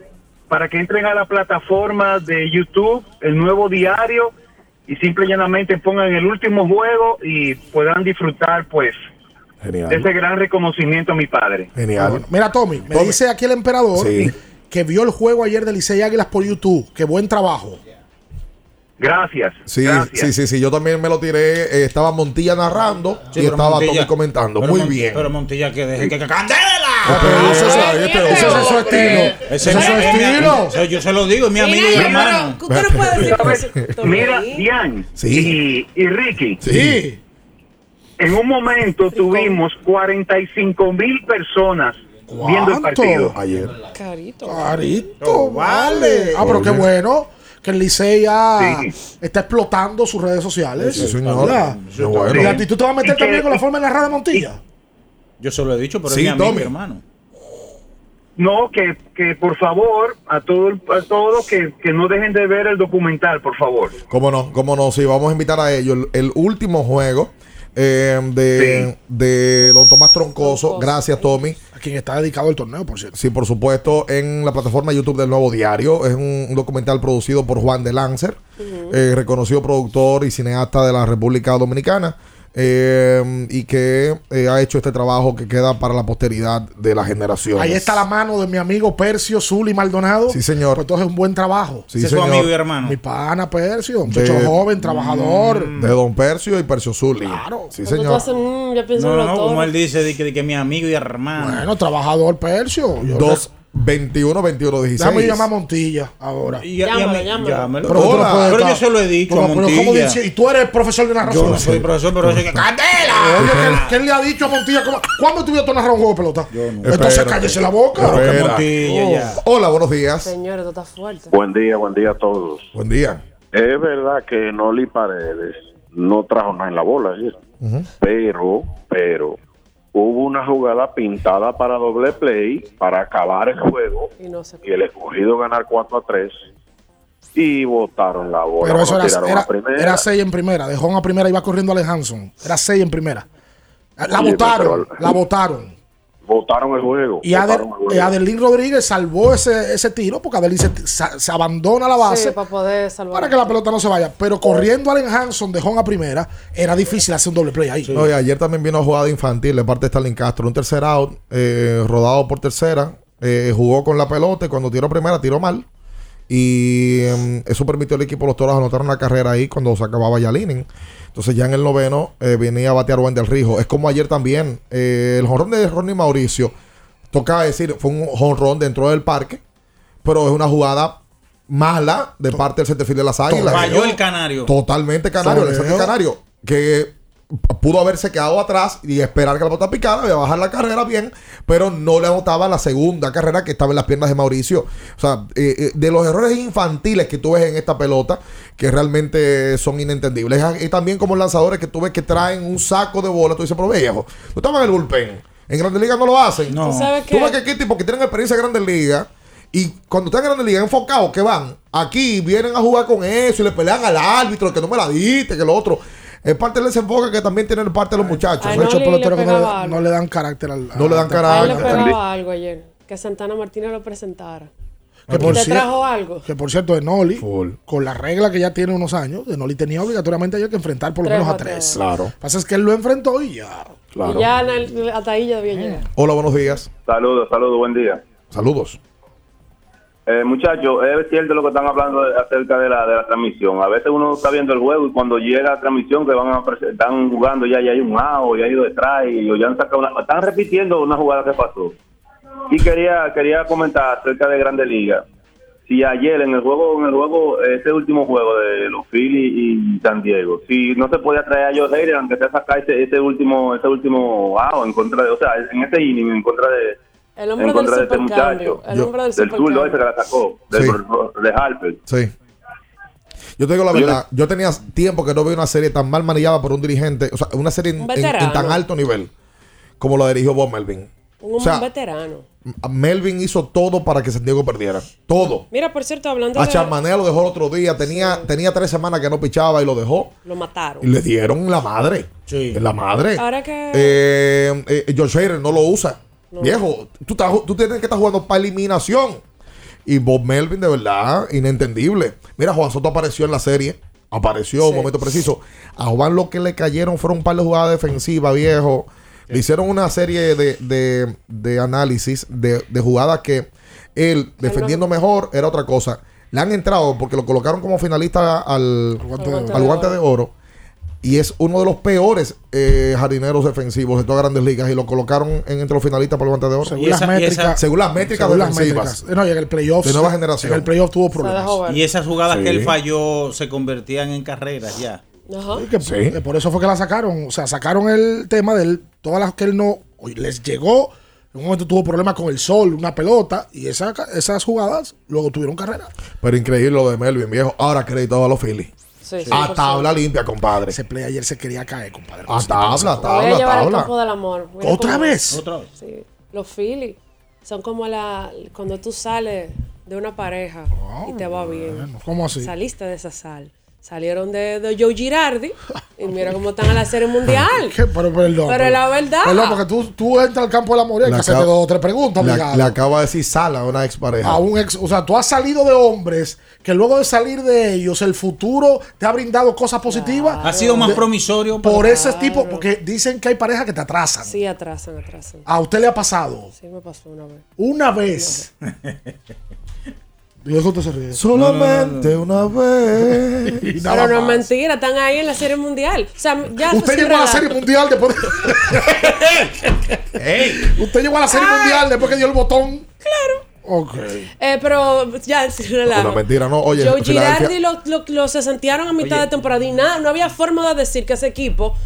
para que entren a la plataforma de YouTube, el nuevo diario, y simple y llanamente pongan el último juego y puedan disfrutar, pues, de Genial. ese gran reconocimiento a mi padre. Genial. Mira, Tommy, me Tommy. dice aquí el emperador Sí. Que vio el juego ayer de Licey Águilas por YouTube. Qué buen trabajo. Gracias. Sí, gracias. sí, sí, sí. Yo también me lo tiré. eh, estaba Montilla narrando Sí, y estaba Montilla- Tommy comentando. Muy Mon- bien. Pero Montilla que deje que que- ¡Candela! pero ese es- Ay, este- ese es su estilo. Ese es su estilo. Yo se lo digo, es mi amigo y Mira, hermano. Mira, Diane Sí. y, y Ricky, Sí. en un momento tuvimos 45 mil personas viendo el ¿Cuánto? partido. Ayer. Carito. Carito, vale. Ah, pero qué bueno que el Licey ya Sí. está explotando sus redes sociales. Sí, bueno. Y a ti tú te vas a meter también con la forma de narrar de Montilla. Yo se lo he dicho, pero Sí, es mi amigo hermano. No, que, que por favor, a todo el- a todos que, que no dejen de ver el documental, por favor. ¿Cómo no? ¿Cómo no? Sí, vamos a invitar a ellos. El, el último juego eh, de, de Don Tomás Troncoso. Gracias, Tommy. Quien está dedicado el torneo, por cierto. Sí, por supuesto, en la plataforma YouTube del Nuevo Diario. Es un, un documental producido por Juan de Lancer, eh, reconocido productor y cineasta de la República Dominicana. Eh, y que eh, ha hecho este trabajo que queda para la posteridad de la generación. Ahí está la mano de mi amigo Percio Zuli Maldonado. Sí, señor. Pues entonces es un buen trabajo. Sí, Ese es su señor. amigo y hermano. Mi pana Percio, un muchacho joven, trabajador. De Don Percio y Percio Zuli. Claro. Sí, Cuando tú señor. haces, mm, ya pienso No, en no, los como toros. él dice, de que, de que mi amigo y hermano. Bueno, trabajador Percio. Yo 2, 21, 21, 16. Déjame llamar a Montilla ahora. Y, y Llámalo, mí- llámalo. llámalo. Pero Pero, tú no pero yo se lo he dicho Pero- a pero ¿cómo Montilla. dice? Y tú eres profesor de narración. Yo no soy profesor, pero yo que ¡Candela! ¿qué, le ha dicho a Montilla? ¿Cómo- ¿Cuándo tú ibas a narrar un juego de pelota? Entonces Espérate. cállese la boca. Espera. Montilla, ya. Hola, buenos días. Señores, esto está fuerte. Buen día, buen día a todos. Buen día. Es verdad que Noli Paredes no trajo nada en la bola ayer, pero, pero hubo una jugada pintada para doble play para acabar el juego Y no se y el escogido ganar 4 a 3 y votaron la bola. Pero eso era, era, a primera. era 6 en primera. Dejó a primera y iba corriendo Hanson. Era 6 en primera. La votaron. La votaron. Votaron el juego. Y, Adel, el Adelín Rodríguez salvó ese, ese tiro porque Adelín se, se- abandona la base Sí, para poder salvar. para que la pelota no se vaya. Pero corriendo Allen Hanson de home a primera, era difícil hacer un doble play ahí. No, y ayer también vino jugada infantil de parte de Stalin Castro. Un tercer out, eh, rodado por tercera. eh, jugó con la pelota y cuando tiró primera, tiró mal. Y em, eso permitió al equipo de los toros anotar una carrera ahí cuando se acababa ya el inning. Entonces ya en el noveno eh, venía a batear Wendell Rijo. Es como ayer también. eh, el jonrón de Ronnie Mauricio, toca decir, fue un jonrón dentro del parque, pero es una jugada mala de parte del centerfield de las águilas. Falló el canario. Totalmente canario, el canario. Que pudo haberse quedado atrás y esperar que la pelota picara, a bajar la carrera bien, pero no le anotaba la segunda carrera que estaba en las piernas de Mauricio. O sea, eh, eh, de los errores infantiles que tú ves en esta pelota, que realmente son inentendibles. Y también como lanzadores que tú ves que traen un saco de bola, tú dices, pero viejo, tú estabas en el bullpen. En Grandes Ligas no lo hacen. ¿Tú sabes Tú qué? ves que aquí tipos que tienen experiencia en Grandes Ligas y cuando están en Grandes Ligas enfocados, que van aquí, vienen a jugar con eso y le pelean al árbitro, que no me la diste, que lo otro. Es parte del desenfoque que también tienen parte de los muchachos. Ay, ¿no? Muchos le- le peloteros que no, pegaba le- algo. no le dan carácter al. No le dan él le carácter. pegaba algo ayer. Que Santana Martínez lo presentara. Que ¿Y por, te trajo algo? que por cierto, de Noli, con la regla que ya tiene unos años, de Noli tenía obligatoriamente ayer que enfrentar por lo Tres menos a tres. Claro. Lo que pasa es que él lo enfrentó y ya. Y ya en el- hasta ahí ya debía llegar. Hola, buenos días. Saludos, saludos, buen día. Saludos. Eh, muchachos, es cierto lo que están hablando acerca de la, de la transmisión. A veces uno está viendo el juego y cuando llega la transmisión que van a están jugando ya, ya hay un out, ya hay ido detrás y ya han sacado una, están repitiendo una jugada que pasó. Y quería quería comentar acerca de Grande Liga. Si ayer en el juego, en el juego, ese último juego de los Phillies y San Diego, si no se podía traer a Joe Hader, aunque sea sacar ese, ese último, ese último out en contra de, o sea, en ese inning en contra de, El en hombre del de este muchacho. El hombre del del ese que la sacó, del, de Harper. Sí. Yo te digo la verdad, yo tenía tiempo que no veía una serie tan mal manejada por un dirigente, o sea, una serie en, Un en- en veterano. tan alto nivel como la dirigió Bob Melvin. Un O sea, veterano. Melvin hizo todo para que San Diego perdiera. Todo. Mira, por cierto, hablando A de... Charmané lo dejó el otro día. Tenía, tenía tres semanas que no pichaba y lo dejó. Lo mataron. Y le dieron la madre. La madre. Ahora que- Eh, eh, George Hader no lo usa. No. Viejo, tú, estás tú tienes que estar jugando para eliminación. Y Bob Melvin, de verdad, inentendible. Mira, Juan Soto apareció en la serie. Apareció en un momento preciso. A Juan lo que le cayeron fueron un par de jugadas defensivas, viejo. Le hicieron una serie de, de- de análisis de, de jugadas que él, defendiendo mejor, era otra cosa. Le han entrado porque lo colocaron como finalista al, al guante, de, oro. Y es uno de los peores eh, jardineros defensivos de todas las grandes ligas. Y lo colocaron en, entre los finalistas por el guante de oro. Según las métricas. según las métricas según las métricas. Eh, No, y en el playoff. De nueva generación. En el playoff tuvo problemas. Y esas jugadas Sí. que él falló se convertían en carreras ya. Que- que por eso fue que la sacaron. O sea, sacaron el tema de él, todas las que él no. oye, les llegó. En un momento tuvo problemas con el sol, una pelota. Y esa, esas jugadas luego tuvieron carrera. Pero increíble lo de Melvin, viejo. Ahora acreditado a los Phillies. Sí, a tabla limpia, compadre. Ese play ayer se quería caer, compadre. A tabla, a Voy a tabla, llevar al tabla. campo del amor. Mira ¿Otra vez? Otra vez. Sí. Los Phillies son como la cuando tú sales de una pareja y te va bien. ¿Cómo así? Saliste de esa sal. Salieron de, de Joe Girardi y mira cómo están a la serie mundial. ¿Qué? Pero perdón. Pero la verdad. Perdón, porque tú, tú entras al campo y hay Le que hacerte acabo- dos o tres preguntas, Le, acaba de decir Sala a una expareja. a un ex, o sea, tú has salido de hombres que luego de salir de ellos, el futuro te ha brindado cosas positivas. Ha sido más De- promisorio. Por para- ese tipo, porque dicen que hay parejas que te atrasan. Sí, atrasan, atrasan. ¿A usted le ha pasado? Sí, me pasó una vez. Una vez. Dios, usted se ríe. Solamente una vez. Y Pero no es mentira, están ahí en la serie mundial. O sea, ya Usted llegó a la serie mundial después. Usted llegó a la serie mundial después que dio el botón. Claro. Ok. Eh, pero ya, sin relajo. Una mentira, no. Oye, Joe Girardi lo, lo, lo se sentearon a mitad de temporada y nada, no había forma de decir que ese equipo,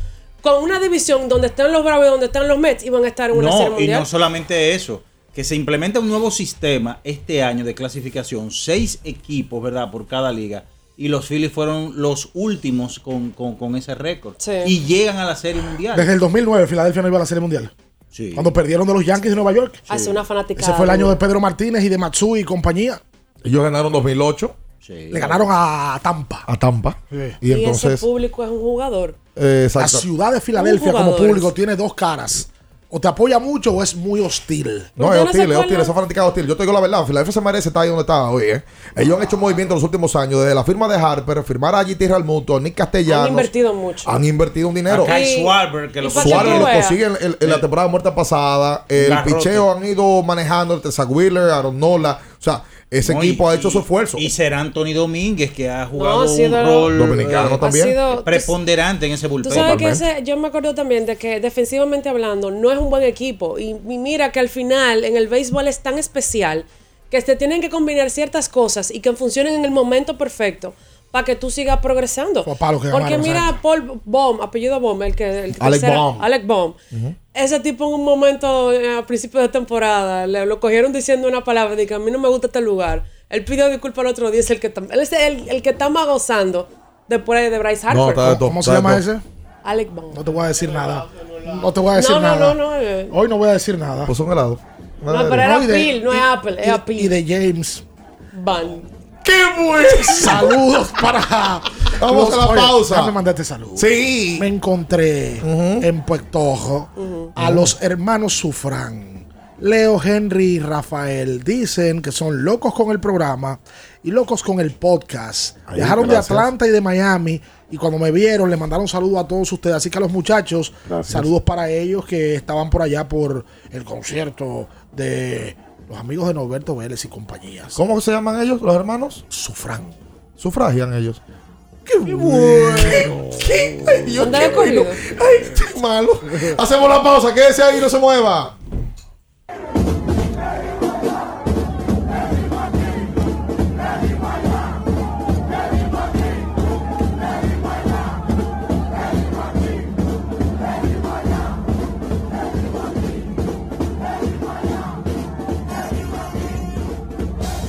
con una división donde están los Bravos y donde están los Mets, iban a estar en una serie No, y mundial. no solamente eso, que se implementa un nuevo sistema este año de clasificación, seis equipos, ¿verdad? Por cada liga. Y los Phillies fueron los últimos con, con- con ese récord. Sí. Y llegan a la Serie Mundial. Desde el 2009, Filadelfia no iba a la serie mundial. Sí. Cuando perdieron de los Yankees de Nueva York. Hace una fanática. Ese fue el año de Pedro Martínez y de Matsui y compañía. Ellos ganaron 2008 Le ganaron a Tampa. a Tampa. Sí. Y Y, entonces. ese público es un jugador. eh, La ciudad de Filadelfia como público tiene dos caras. O te apoya mucho o es muy hostil. No, ¿Usted es no hostil, es hostil, esa fanática es hostil. Yo te digo la verdad, Filadelfia se merece estar ahí donde está hoy. ¿eh? Ellos han hecho movimientos en los últimos años, desde la firma de Harper, firmar a GT Realmuto, Nick Castellanos. Han invertido mucho. Han invertido un dinero. Acá hay Schwarber, que lo tú lo consigue en, en- en la temporada muerta pasada. El Garrote. picheo han ido manejando el Zach Wheeler, Aaron Nola. O sea, ese No, y- equipo ha hecho su esfuerzo. Y será Anthony Domínguez que ha jugado ha sido- un rol Dominicano eh, también. Ha sido- preponderante en ese bullpen. Tú sabes que ese, yo me acuerdo también de que defensivamente hablando no es un buen equipo. Y, y mira que al final en el béisbol es tan especial que se tienen que combinar ciertas cosas y que funcionen en el momento perfecto para que tú sigas progresando. que Porque mira Paul Baum, apellido Baum, el que el Alec tercera- Baum. Alec Baum. Ese tipo en un momento eh, a principio de temporada le, lo cogieron diciendo una palabra de que a mí no me gusta este lugar. Él pidió disculpas el otro día, es el que está- él es el, el que está más gozando después de Bryce Harper. No, está de todo, ¿Cómo se está llama ese? Alec Baum. No te voy a decir nada. No te voy a decir No, no, nada. no, no, eh. Hoy no voy a decir nada. Pues un helado. No, pero era Phil, no es Apple, es Apple. Y de James. Van. ¡Qué bueno! Saludos para. Vamos a la pausa. Me mandaste saludos. Sí. Me encontré en Puerto a los hermanos Sufrán. Leo, Henry y Rafael dicen que son locos con el programa y locos con el podcast. Gracias. de Atlanta y de Miami y cuando me vieron le mandaron saludos a todos ustedes. Así que a los muchachos, Gracias. saludos para ellos que estaban por allá por el concierto de los amigos de Norberto Vélez y compañías. ¿Cómo se llaman ellos, los hermanos? Sufrán. Sufragian ellos. ¡Qué bueno! ¿Qué? Ay, Dios, ¿Dónde qué bueno. Ay, qué malo. Hacemos la pausa, quédese ahí, no se mueva.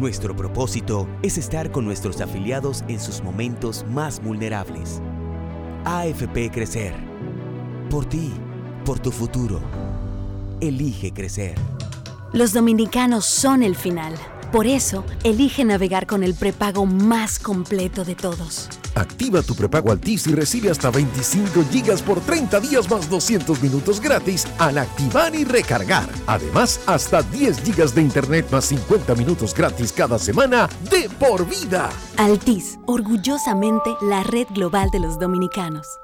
Nuestro propósito es estar con nuestros afiliados en sus momentos más vulnerables. AFP Crecer. Por ti, por tu futuro. Elige crecer. Los dominicanos son el final. Por eso, elige navegar con el prepago más completo de todos. Activa tu prepago Altis y recibe hasta 25 gigas por 30 días más 200 minutos gratis al activar y recargar. Además, hasta 10 gigas de internet más 50 minutos gratis cada semana de por vida. Altis, orgullosamente la red global de los dominicanos.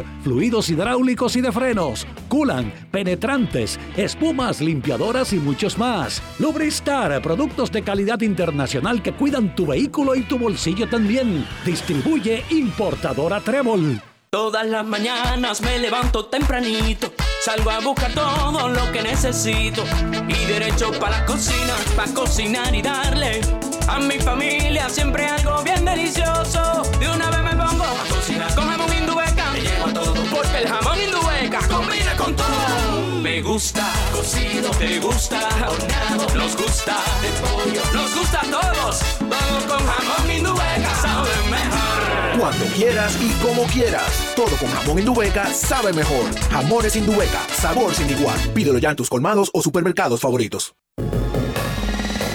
fluidos hidráulicos y de frenos, culan, penetrantes, espumas, limpiadoras y muchos más. Lubristar, productos de calidad internacional que cuidan tu vehículo y tu bolsillo también. Distribuye importadora Trébol. Todas las mañanas me levanto tempranito, salgo a buscar todo lo que necesito y derecho para la cocina, para cocinar y darle a mi familia siempre algo bien delicioso. De una vez me pongo el jamón indubeca combina con todo. Me gusta cocido, te gusta horneado, nos gusta de pollo, nos gusta a todos. Vamos con jamón indubeca, sabe mejor. Cuando quieras y como quieras. Todo con jamón Indubeca sabe mejor. Jamones Indubeca, sabor sin igual. Pídelo ya en tus colmados o supermercados favoritos.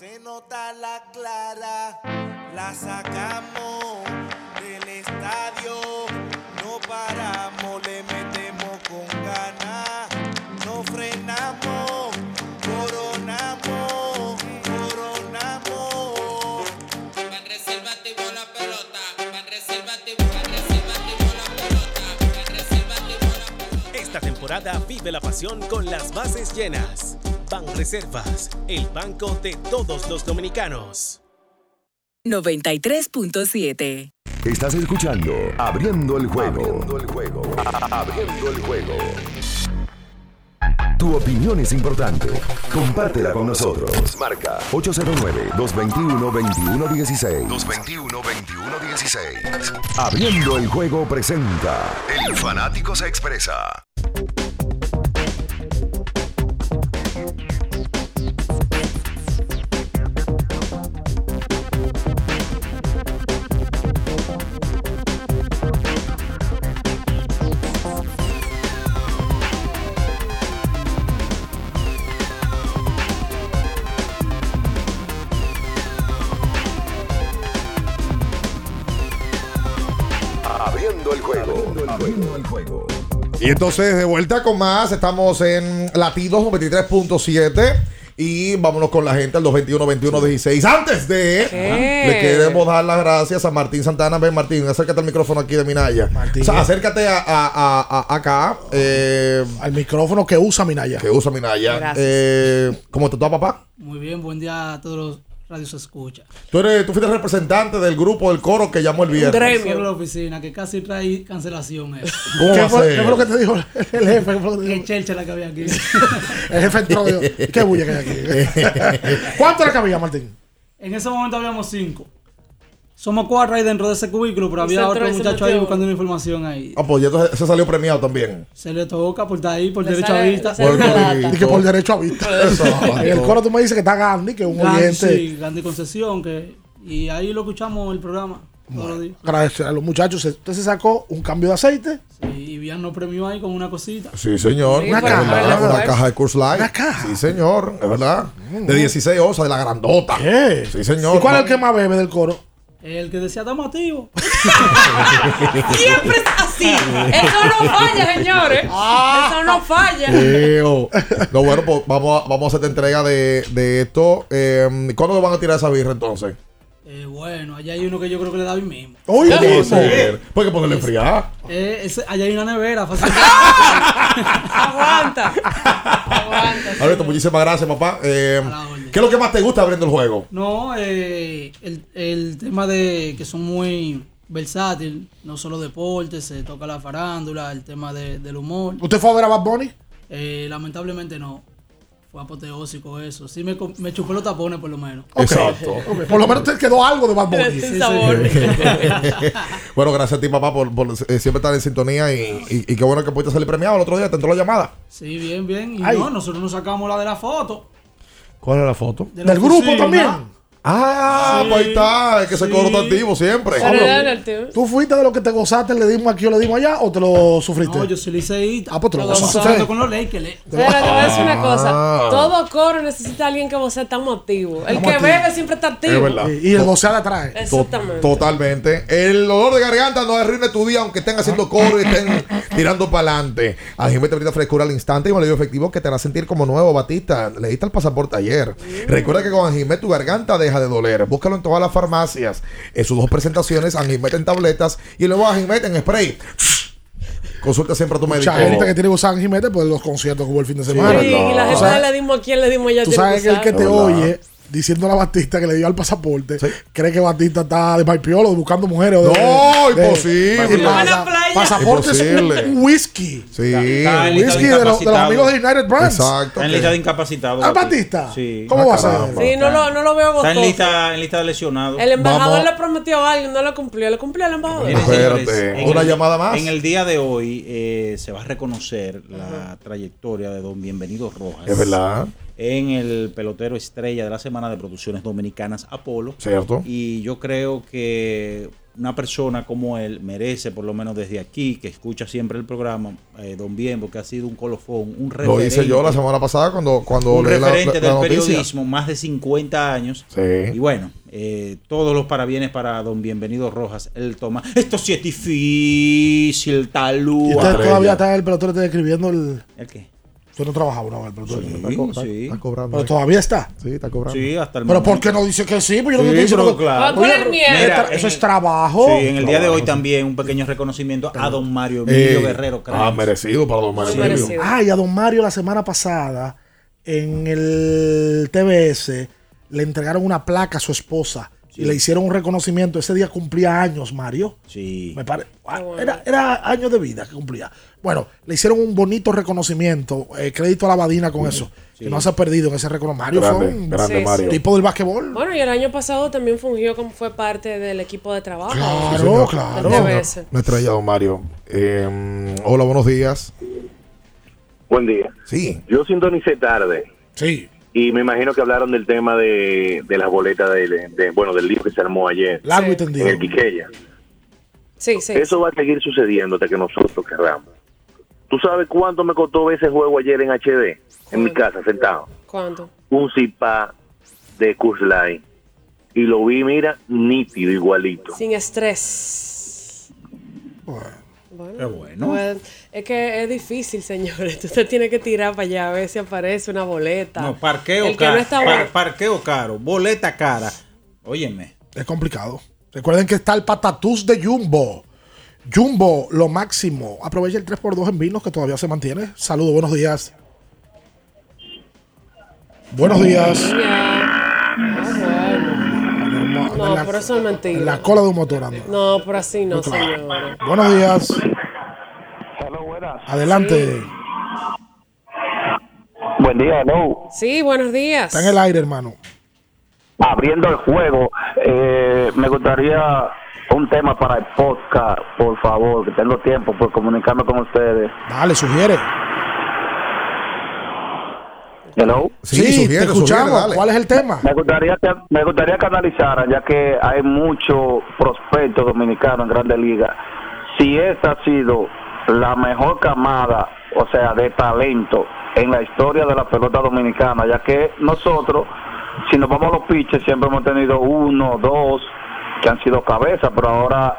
se nota la clara, la sacamos del estadio, no paramos, le metemos con ganas, no frenamos, coronamos, coronamos. Van reserva activó la pelota. Van reserva activó, van reserva activó la pelota. Van reserva activó la pelota. Esta temporada vive la pasión con las bases llenas. Ban Reservas, el banco de todos los dominicanos. 93.7. Estás escuchando Abriendo el juego. Abriendo el juego. Abriendo el juego. Tu opinión es importante. Compártela con nosotros. Marca 809-221-2116. 221-2116. Abriendo el juego presenta. El fanático se expresa. Y entonces, de vuelta con más, estamos en Latidos 93.7. Y vámonos con la gente al 221-21-16. Antes de, ¿Qué? le queremos dar las gracias a Martín Santana. Ven, Martín, acércate al micrófono aquí de Minaya. O sea, acércate a, a- a- a- acá. eh, Al micrófono que usa Minaya. que usa Minaya. Gracias. Eh, ¿Cómo te está, papá? Muy bien, buen día a todos los radios escucha. Tú, eres, tú fuiste representante del grupo del coro que llamó el viernes. Solo la oficina, que casi trae cancelación. eh. ¿Cómo ¿Qué va a fue, ser? qué fue lo que te dijo el jefe? ¿Qué fue lo que te Que dijo? chelcha la que había aquí. El jefe entró y dijo, ¿qué bulla que hay aquí? ¿Cuánto le cabía, Martín? En ese momento habíamos cinco. Somos cuatro ahí dentro de ese cubículo, pero había otro muchacho ahí buscando una información ahí. Ah, pues ya entonces se salió premiado también. Se le toca por estar ahí, por Le derecho a vista. lata. Y que por derecho a vista. En el coro tú me dices que está Gandhi, que es un Gandhi, oyente. Sí, Gandhi Concesión, que, y ahí lo escuchamos el programa días. Agradecer a los muchachos. Usted se sacó un cambio de aceite. Sí, y Bian nos premió ahí con una cosita. Sí, señor. Sí, una, caja, una caja de Curse Light. Una caja. Sí, señor. Es verdad. De 16 onzas, de la grandota. ¿Qué? Sí, señor. ¿Y cuál es el que más bebe del coro? El que decía estamos activos. Siempre es así. Eso no falla, señores. Eso no falla. Eo. No, bueno, pues vamos a, vamos a hacerte entrega de, de esto. Eh, ¿Cuándo van a tirar esa birra entonces? Eh, bueno, allá hay uno que yo creo que le da hoy mismo. ¿Cómo va a ser? ¿Por qué ponerle enfriar? Eh, ese- allá hay una nevera. fácil. Aguanta. Alberto, muchísimas gracias, papá. Eh, ¿Qué es lo que más te gusta abriendo el juego? No, eh, el, el tema de que son muy versátil, no solo deportes, se toca la farándula, el tema de- del humor. ¿Usted fue a ver a Bad Bunny? Eh, lamentablemente no. Fue apoteósico eso. Sí me, me chupé los tapones por lo menos. Exacto. Por lo menos te quedó algo de Bad Bunny. Sí, sí. bueno, gracias a ti, papá, por, por, eh, siempre estar en sintonía y, y- y qué bueno que pudiste salir premiado. El otro día te entró la llamada. Sí, bien, bien. Y Ay. no, nosotros nos sacamos la de la foto. ¿Cuál es la foto? De la ¿Del grupo también? Ah, Sí, pues ahí está. Es que ese sí. coro está activo siempre. ¿Tú fuiste de lo que te gozaste, le dimos aquí o le dimos allá o te lo sufriste? No, yo soy liceísta. Ah, pues te lo gozaste. hablando con los Lakers. le- Pero te voy a decir una Ah. cosa. Todo coro necesita alguien que vocee tan activo. El Estamos que bebe siempre está activo. Es verdad. Y el gocear atrás. Exactamente. Totalmente. El dolor de garganta no arruine tu día, aunque estén haciendo coro y estén tirando para adelante. Ajime te brinda frescura al instante y un alivio efectivo que te hará sentir como nuevo, Batista. Leíste el pasaporte ayer. Recuerda que con Ajime tu garganta deja de doler. Búscalo en todas las farmacias. En sus dos presentaciones, Anjimet en tabletas y luego Anjimet en spray. Consulta siempre a tu médico. Mucha gente que tiene que usar Jimete por los conciertos que hubo el fin de semana. Sí, y la gente le dimos a quién le dimos ya. Tú sabes que el que te oye diciendo a Batista que le dio al pasaporte, cree que Batista está de paipiolo buscando mujeres. o de- No, de- imposible. de- pasa- Pasaporte es Imposible. un whisky. Sí. Está Whisky de de, los- de amigos de United Brands. Exacto. Está en lista de incapacitados. ¿Ah. Batista? Sí. ¿Cómo va a ser? Sí, no lo, no lo veo Está en lista, en lista de lesionados. El embajador Vamos. le prometió algo y no lo cumplió. ¿Le cumplió el embajador? Espérate, una el- llamada más. En el día de hoy eh, se va a reconocer la trayectoria de don Bienvenido Rojas. Es verdad. En el pelotero estrella de la semana de producciones dominicanas Apolo. Cierto. Y yo creo que una persona como él merece, por lo menos desde aquí, que escucha siempre el programa, eh, Don Bienbo, que ha sido un colofón, un referente. Lo hice yo la semana pasada cuando, cuando un leí la, referente la- la del periodismo, más de 50 años. Sí. Y bueno, eh, todos los parabienes para don Bienvenido Rojas. Él toma. Esto sí es difícil, Y talúa. usted todavía está el pelotero está escribiendo el. ¿El qué? Yo no trabajaba una vez. Sí, Está- sí. Está cobrando. Pero ahí. todavía está. Sí, está cobrando. Sí, hasta el Pero momento. ¿por qué no dice que sí? Pues yo no Sí, te estoy diciendo pero que- claro. Eso en- es trabajo. Sí, en el día de hoy también un pequeño reconocimiento a don Mario Emilio Eh, Guerrero. ah, merecido para don Mario Emilio. merecido. Ah, y a don Mario la semana pasada en el TBS le entregaron una placa a su esposa y le hicieron un reconocimiento. Ese día cumplía años, Mario. Sí. Me pare- ah, era, era años de vida que cumplía. Bueno, le hicieron un bonito reconocimiento. eh, crédito a la Badina con eso. Que no se ha perdido en ese reconocimiento. Mario Grande, fue un grande Sí, Mario. tipo del basquetbol. Bueno, y el año pasado también fungió como fue parte del equipo de trabajo. Claro, claro. Estrella, don Mario. Eh, hola, buenos días. Buen día. Sí. Yo sintonicé tarde Sí. Y me imagino que hablaron del tema de, de las boletas de, de- bueno, del lío que se armó ayer Largo en el Quiqueya. Sí, sí. Eso va a seguir sucediendo hasta que nosotros querramos. ¿Tú sabes cuánto me costó ver ese juego ayer en HD? En mi casa, sentado. ¿Cuánto? Un zipa de Kurzlai. Y lo vi, mira, nítido, igualito. Sin estrés. Bueno, Qué bueno. pues, es que es difícil, señores. Usted tiene que tirar para allá a ver si aparece una boleta. No, parqueo El que caro. no está par- parqueo caro. Boleta cara. Óyeme. Es complicado. Recuerden que está el patatús de Jumbo. Jumbo, lo máximo. Aprovecha el 3x2 en vinos que todavía se mantiene. Saludos, buenos días. Buenos días. No, la- pero eso es En mentira. la cola de un motor anda. No, pero así no, señores. Buenos días. Adelante. Buen día, no. Sí, buenos días. Está en el aire, hermano. Abriendo el juego, eh, me gustaría un tema para el podcast, por favor, que tengo tiempo por comunicarme con ustedes. Dale, sugiere. Hello. Sí, Sí, sugiere, te escuchamos. sugiere, dale. ¿Cuál es el tema? Me gustaría que me gustaría que analizaran, ya que hay muchos prospectos dominicanos en Grandes Ligas, si esta ha sido la mejor camada, o sea, de talento en la historia de la pelota dominicana, ya que nosotros, si nos vamos a los pitches, siempre hemos tenido uno, dos, que han sido cabezas, pero ahora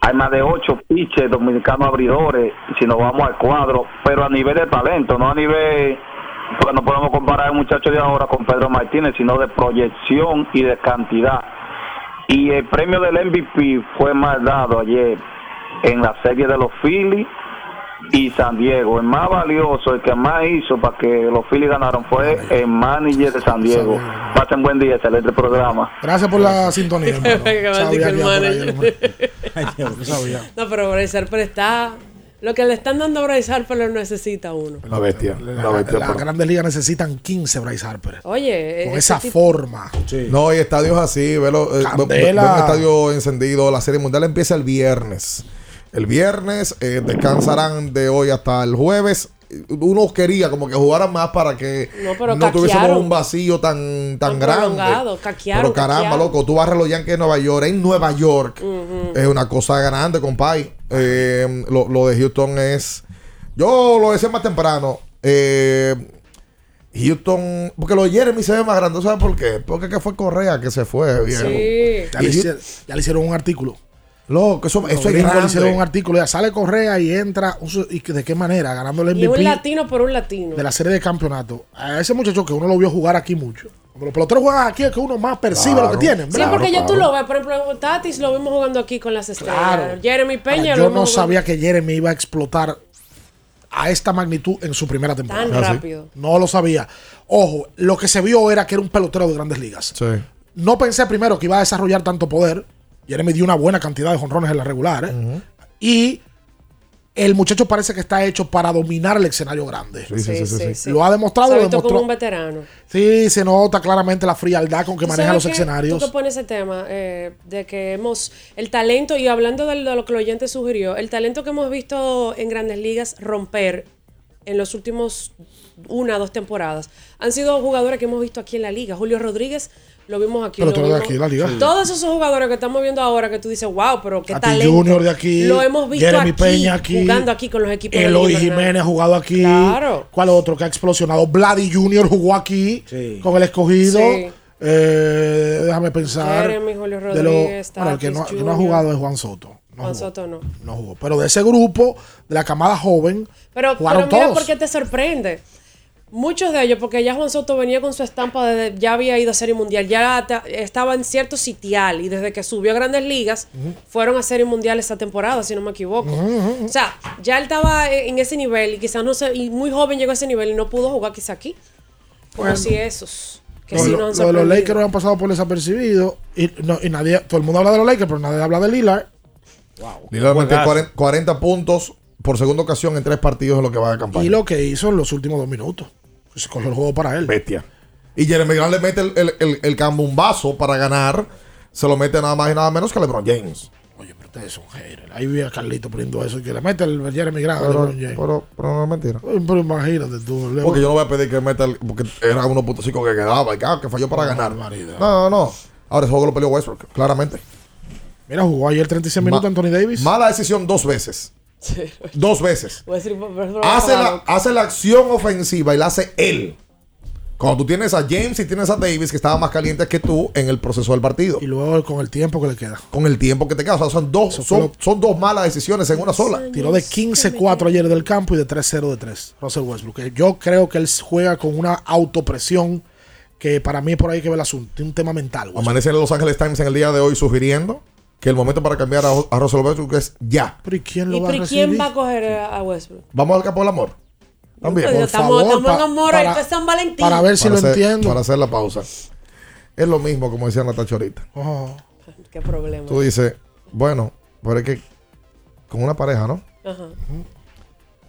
hay más de ocho pitches dominicanos abridores, si nos vamos al cuadro, pero a nivel de talento, no a nivel porque no podemos comparar al muchacho de ahora con Pedro Martínez, sino de proyección y de cantidad. Y el premio del MVP fue más dado ayer en la serie de los Phillies y San Diego. El más valioso, el que más hizo para que los Phillies ganaron fue el manager de San Diego. Pasen buen día, excelente programa. Gracias por la sintonía. No, pero Bryce Harper está. Lo que le están dando a Bryce Harper lo necesita uno. La bestia. La bestia. Las grandes ligas necesitan 15 Bryce Harper. Oye, Con ese esa tipo- forma. No, hay estadios así, velo, eh, ve un estadio encendido. La serie mundial empieza el viernes. El viernes eh, descansarán de hoy hasta el jueves. Uno quería como que jugaran más para que No, pero no tuviésemos un vacío tan, tan grande. caquearon, Pero caramba, caquearon. loco, tú barres los Yankees de Nueva York, en Nueva York, es una cosa grande, compadre. Eh, lo, lo de Houston es. Yo lo decía más temprano. Eh, Houston, porque lo de Jeremy se ve más grande, ¿sabes por qué? Porque que fue Correa que se fue, viejo. Ya, le hicieron, ya le hicieron un artículo. Loco, eso, eso le grande. hicieron un artículo. Ya sale Correa y entra. ¿Y que de qué manera? Ganando el Y un MVP latino por un latino. de la serie de campeonato. A ese muchacho que uno lo vio jugar aquí mucho. Como los peloteros juegan aquí, es que uno más percibe Claro. lo que tienen. Sí, porque ya tú lo ves. Por ejemplo, Tatis lo vimos jugando aquí con las estrellas. Claro. Jeremy Peña Ahora, lo yo vimos no jugando sabía que Jeremy iba a explotar a esta magnitud en su primera temporada. tan rápido. No lo sabía. Ojo, lo que se vio era que era un pelotero de grandes ligas. Sí. No pensé primero que iba a desarrollar tanto poder. Jeremy dio una buena cantidad de jonrones en la regular. ¿eh? Y el muchacho parece que está hecho para dominar el escenario grande. Sí, sí, sí, sí, sí. Lo ha demostrado. Lo visto como demostró. un veterano. Sí, se nota claramente la frialdad con que ¿Tú maneja los escenarios. Tú que pones ese tema eh, de que hemos, el talento, y hablando de, lo que el oyente sugirió, el talento que hemos visto en grandes ligas romper en los últimos una o dos temporadas han sido jugadores que hemos visto aquí en la liga. Julio Rodríguez lo vimos aquí. Pero lo tú eres de vimos- aquí, la liga. Sí. Todos esos jugadores que estamos viendo ahora que tú dices, wow, pero qué Ati talento. Junior de aquí, Lo hemos visto Jeremy aquí, Peña aquí, jugando aquí con los equipos de la Eloy. Jiménez ha jugado aquí. Claro. ¿Cuál otro que ha explosionado? Vladi Junior jugó aquí con el escogido. Sí. Eh, déjame pensar. Jeremy, Julio De lo- Rodríguez, bueno, el que no, Tatis que no ha jugado es Juan Soto. No Juan jugó, Soto no. no jugó. Pero de ese grupo, de la camada joven, Pero, jugaron pero mira todos. por qué te sorprende. Muchos de ellos, porque ya Juan Soto venía con su estampa de ya había ido a Serie Mundial, ya ta- estaba en cierto sitial y desde que subió a Grandes Ligas fueron a Serie Mundial esta temporada, si no me equivoco. O sea, ya él estaba en ese nivel y quizás no sé, y muy joven llegó a ese nivel y no pudo jugar quizá aquí. Como Bueno. si esos. Que Lo- sí lo- nos han lo de los. Lakers han pasado por desapercibido y, no, y nadie, todo el mundo habla de los Lakers, pero nadie habla de Lillard. Lillard metió Juegazo. 40, 40 puntos por segunda ocasión en tres partidos en lo que va de campaña. Y lo que hizo en los últimos dos minutos. Se cogió el juego para él. Bestia. Y Jeremy Grant le mete el, el, el, el cambumbazo para ganar. Se lo mete nada más y nada menos que a LeBron James. Oye, pero ustedes son haters. Ahí vi a Carlito poniendo eso y que le mete el Jeremy Grant a Pero, LeBron James. pero, pero no es mentira. Pero imagínate tú. Porque yo no voy a pedir que meta el. Porque era 1.5 que quedaba y que, que falló para ganar. No, no, no. Ahora el juego lo peleó Westbrook, claramente. Mira, jugó ayer 36 minutos Ma- Anthony Davis. Mala decisión dos veces. Dos veces. Decir, Hace la, hace la acción ofensiva y la hace él. Cuando tú tienes a James y tienes a Davis que estaban más calientes que tú en el proceso del partido. Y luego con el tiempo que le queda. Con el tiempo que te queda. O sea, son dos, son, lo- son dos malas decisiones en una sola. Tiró de 15-4 ayer del campo y de 3-0 de 3. Russell Westbrook. Que Yo creo que él juega con una autopresión que para mí por ahí que ve el asunto. Tiene un tema mental. Westbrook. Amanece en Los Angeles Times en el día de hoy sugiriendo que el momento para cambiar a, a Russell Westbrook es ya. Pero ¿y quién ¿Y pero quién va a coger a a Westbrook? Vamos al campo del amor. También. Pero estamos, estamos en amor, esto es San Valentín. Para hacer- Para hacer la pausa. Es lo mismo, como decía Natacha ahorita. Qué problema. Tú dices, bueno, pero es que con una pareja, ¿no? Ajá.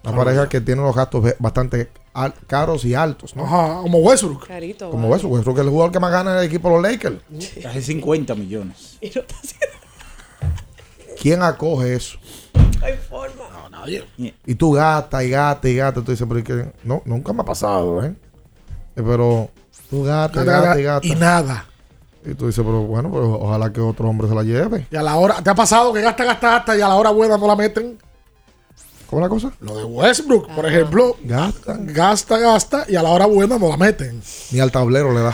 Una pareja que tiene unos gastos bastante al- caros y altos, ¿no? Ajá, como Westbrook. Carito. Como Westbrook. Westbrook es el jugador que más gana en el equipo de los Lakers. Casi 50 millones. ¿Quién acoge eso? hay forma. No, nadie. Y tú gastas y gastas y gastas. Tú dices, pero es que no, nunca me ha pasado, ¿eh? Eh, Pero tú gastas y Nada, gastas y gastas. y nada. Y tú dices, pero bueno, pero ojalá que otro hombre se la lleve. Y a la hora, ¿te ha pasado que gasta, gasta, gasta y a la hora buena no la meten? ¿Cómo la cosa? Lo de Westbrook, por ejemplo. Gasta. Gasta, gasta y a la hora buena no la meten. Ni al tablero le da.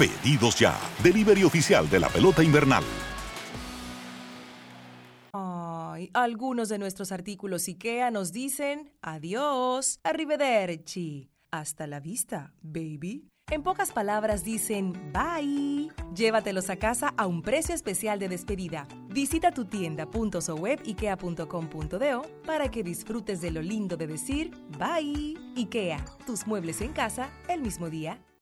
Pedidos ya, delivery oficial de la pelota invernal. Ay, algunos de nuestros artículos IKEA nos dicen adiós, arrivederci, hasta la vista, baby. En pocas palabras dicen bye. Llévatelos a casa a un precio especial de despedida. Visita tu tienda .soweb.ikea.com.do para que disfrutes de lo lindo de decir bye. IKEA, tus muebles en casa el mismo día.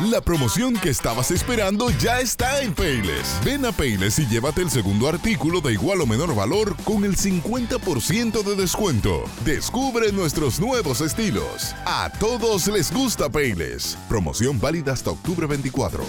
La promoción que estabas esperando ya está en Payless. Ven a Payless y llévate el segundo artículo de igual o menor valor con el 50% de descuento. Descubre nuestros nuevos estilos. A todos les gusta Payless. Promoción válida hasta octubre 24.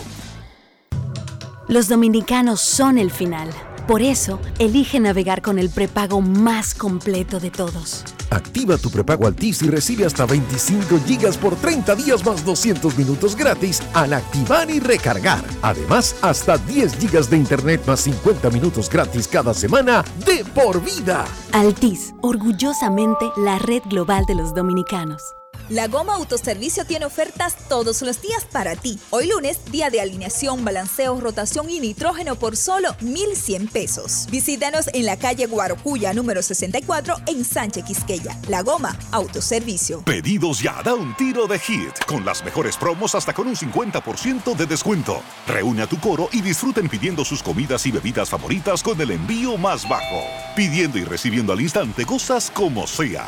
Los dominicanos son el final. Por eso, elige navegar con el prepago más completo de todos. Activa tu prepago Altis y recibe hasta 25 gigas por 30 días más 200 minutos gratis al activar y recargar. Además, hasta 10 gigas de internet más 50 minutos gratis cada semana de por vida. Altis, orgullosamente la red global de los dominicanos. La Goma Autoservicio tiene ofertas todos los días para ti. Hoy lunes, día de alineación, balanceo, rotación y nitrógeno por solo 1,100 pesos. Visítanos en la calle Guarocuya, número 64, en Sánchez Quisqueya. La Goma Autoservicio. Pedidos ya, da un tiro de hit, con las mejores promos hasta con un 50% de descuento. Reúne a tu coro y disfruten pidiendo sus comidas y bebidas favoritas con el envío más bajo. Pidiendo y recibiendo al instante cosas como sea.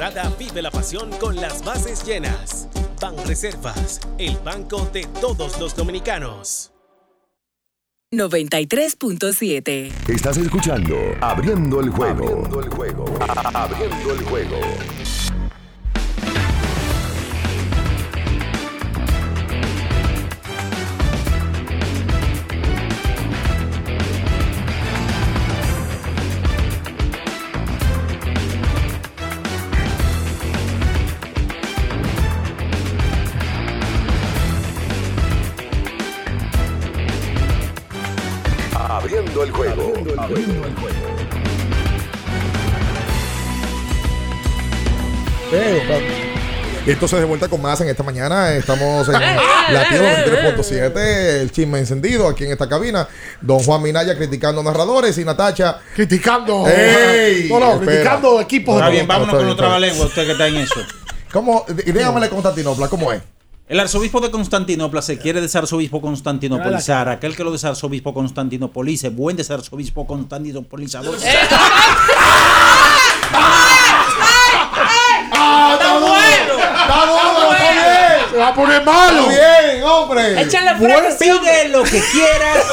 Temporada vive la pasión con las bases llenas. Ban Reservas, el banco de todos los dominicanos. 93.7. Estás escuchando Abriendo el juego. Abriendo el juego. Abriendo el juego. Abriendo el juego. Abriendo el juego. Y entonces de vuelta con más en esta mañana. Estamos en Latido 23.7, el chisme encendido aquí en esta cabina. Don Juan Minaya criticando narradores y Natacha criticando. ¡Ey! No, no, Espera. criticando equipos Está de bien, vámonos con los trabalenguas, usted que está en eso. ¿Cómo? Y dígamele Constantinopla, ¿cómo es? El arzobispo de Constantinopla se quiere desarzobispo constantinopolizar. Aquel que lo desarzobispo constantinopolice, buen desarzobispo constantinopolizador. ¡Ah, está bueno! ¡Está bueno! ¡Está bien! Se va a poner malo. ¡Está bien, hombre! Échale fresco. pide lo que quieras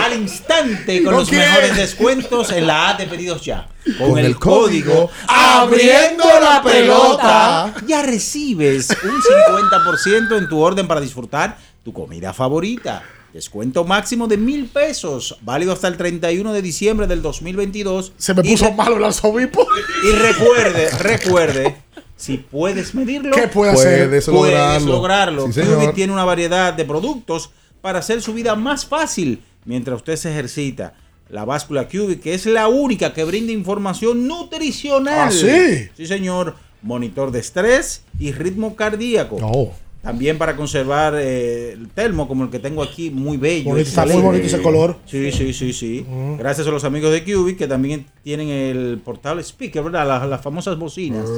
al instante con ¿Con los quién? mejores descuentos en la A de pedidos ya. Con, Con el, el código Abriendo la Pelota. ya recibes un 50% en tu orden para disfrutar tu comida favorita. Descuento máximo de mil pesos, válido hasta el 31 de diciembre del 2022. Se me puso malo el arzobispo. Y recuerde, recuerde, si puedes medirlo, ¿Qué puede hacer? Puedes lograrlo. lograrlo. Sí, señor. Cubic tiene una variedad de productos para hacer su vida más fácil mientras usted se ejercita. La báscula Cubic, que es la única que brinda información nutricional. ¿Ah, sí? Sí, señor. Monitor de estrés y ritmo cardíaco. No. También para conservar eh, el termo como el que tengo aquí, muy bello. Bonito, está muy bonito ese color. Sí, sí, sí, sí. Gracias a los amigos de Cubic que también tienen el portable speaker, ¿verdad? Las, las famosas bocinas.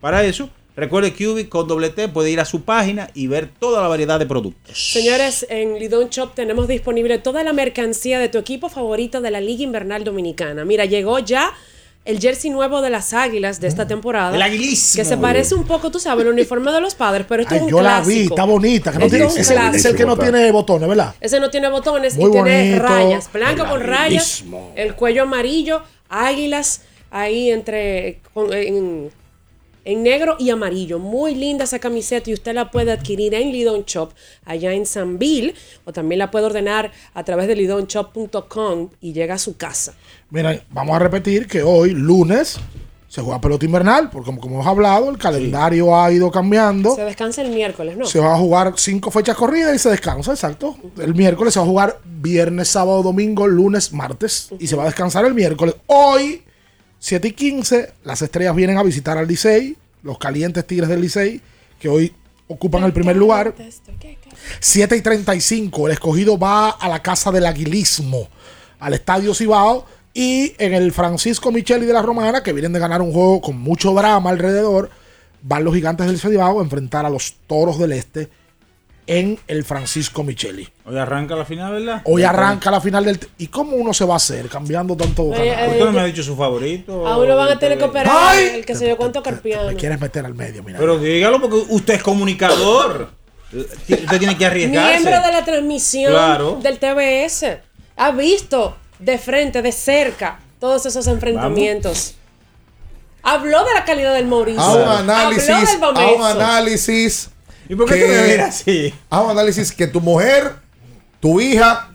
Para eso, recuerde Cubic con doble T puede ir a su página y ver toda la variedad de productos. Señores, en Lidón Shop tenemos disponible toda la mercancía de tu equipo favorito de la Liga Invernal Dominicana. Mira, llegó ya el jersey nuevo de las Águilas de esta temporada. El aguilísimo. Que se parece un poco, tú sabes, el uniforme de los padres, pero esto Ay, es un yo la clásico. vi, está bonita. Que no Esto tiene, es el, es el clásico. que no tiene botones, ¿verdad? Ese no tiene botones Muy y tiene rayas, blanco con rayas, el cuello amarillo, águilas ahí entre con- en, en negro y amarillo. Muy linda esa camiseta y usted la puede adquirir en Lidon Shop allá en San Bill o también la puede ordenar a través de lidonshop.com y llega a su casa. Mira, vamos a repetir que hoy, lunes, se juega pelota invernal, porque como, como hemos hablado, el calendario ha ido cambiando. Se descansa el miércoles, ¿no? Se va a jugar cinco fechas corridas y se descansa, exacto. El miércoles se va a jugar viernes, sábado, domingo, lunes, martes. Y se va a descansar el miércoles. Hoy, 7 y 15, las estrellas vienen a visitar al Licey, los calientes Tigres del Licey, que hoy ocupan el primer lugar. 7 y 35, el escogido va a la casa del aguilismo, al estadio Cibao. Y en el Francisco Micheli de la Romana, que vienen de ganar un juego con mucho drama alrededor, van los gigantes del Cibao a enfrentar a los toros del Este en el Francisco Micheli. Hoy arranca la final, ¿verdad? Hoy arranca la final del. ¿Y cómo uno se va a hacer cambiando tanto Eh, canal? Usted no me ha dicho su favorito. A uno van a tener que operar Ay. el que se yo cuánto carpiano. Me quieres meter al medio, mira. Pero dígalo porque usted es comunicador. Usted tiene que arriesgarse. Miembro de la transmisión Claro. del TBS. Ha visto de frente, de cerca, todos esos enfrentamientos. Habló de la calidad del Mauricio. A un análisis, Habló del a un análisis. ¿Y por qué que- tú me miras así? A un análisis que tu mujer, tu hija,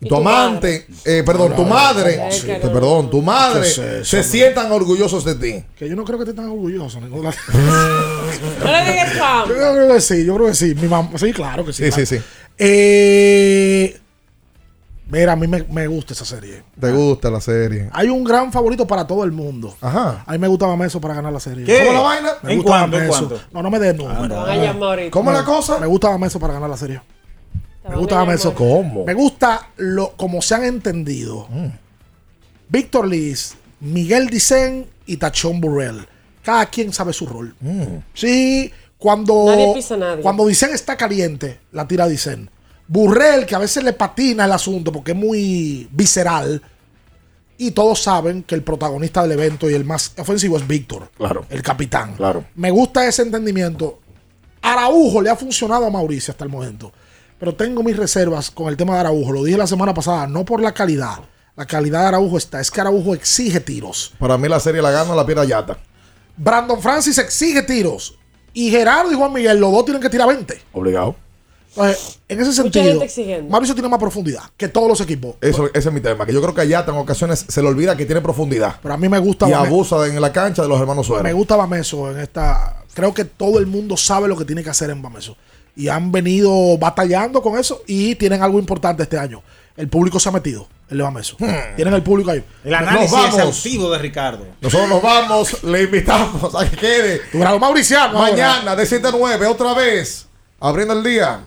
tu, tu amante, eh, perdón, tu madre, sí. te- perdón, tu madre, ¿Qué es eso, se man? sientan orgullosos de ti. Que yo no creo que esté tan orgulloso. ninguna- No le digas Yo creo que sí, yo creo que sí. Mi mamá, sí, claro que sí. Sí, claro. sí, sí. Eh, mira, a mí me, me gusta esa serie. Te gusta la serie. Hay un gran favorito para todo el mundo. Ajá. A mí me gustaba Meso para ganar la serie. ¿Qué? ¿Cómo la vaina? Me ¿En gustaba cuánto, en Meso. cuánto? No, no me des número. Te van a llamar ahorita. ¿Cómo Me- la cosa? Me gustaba Meso para ganar la serie. Me gustaba. Meso. ¿Cómo? Me gusta lo como se han entendido. Mm. Víctor Liz, Miguel Dicen y Tachón Burrell. Cada quien sabe su rol. Mm. Sí, cuando, Nadie pisa a nadie. cuando Dicen está caliente, la tira Dicen. Burrell, que a veces le patina el asunto porque es muy visceral. Y todos saben que el protagonista del evento y el más ofensivo es Víctor. Claro. El capitán. Claro. Me gusta ese entendimiento. Araujo le ha funcionado a Mauricio hasta el momento. Pero tengo mis reservas con el tema de Araujo. Lo dije la semana pasada, no por la calidad. La calidad de Araujo está. Es que Araujo exige tiros. Para mí la serie la gana la piedra Yata. Brandon Francis exige tiros. Y Gerardo y Juan Miguel, los dos tienen que tirar 20. Obligado. Entonces, en ese sentido. Mauricio tiene más profundidad que todos los equipos. Eso, ese es mi tema. Que yo creo que Yata en ocasiones se le olvida que tiene profundidad. Pero a mí me gusta Y abusa en la cancha de los hermanos Me Suárez. gusta Bameso en esta. Creo que todo el mundo sabe lo que tiene que hacer en Bameso. Y han venido batallando con eso y tienen algo importante este año. El público se ha metido, el de Bameso. Tienen el público ahí. El análisis exhaustivo de Ricardo. Nosotros nos vamos, le invitamos a que quede Tu grado Mauriciano. ahora. mañana de 7 a 9, otra vez, abriendo el día,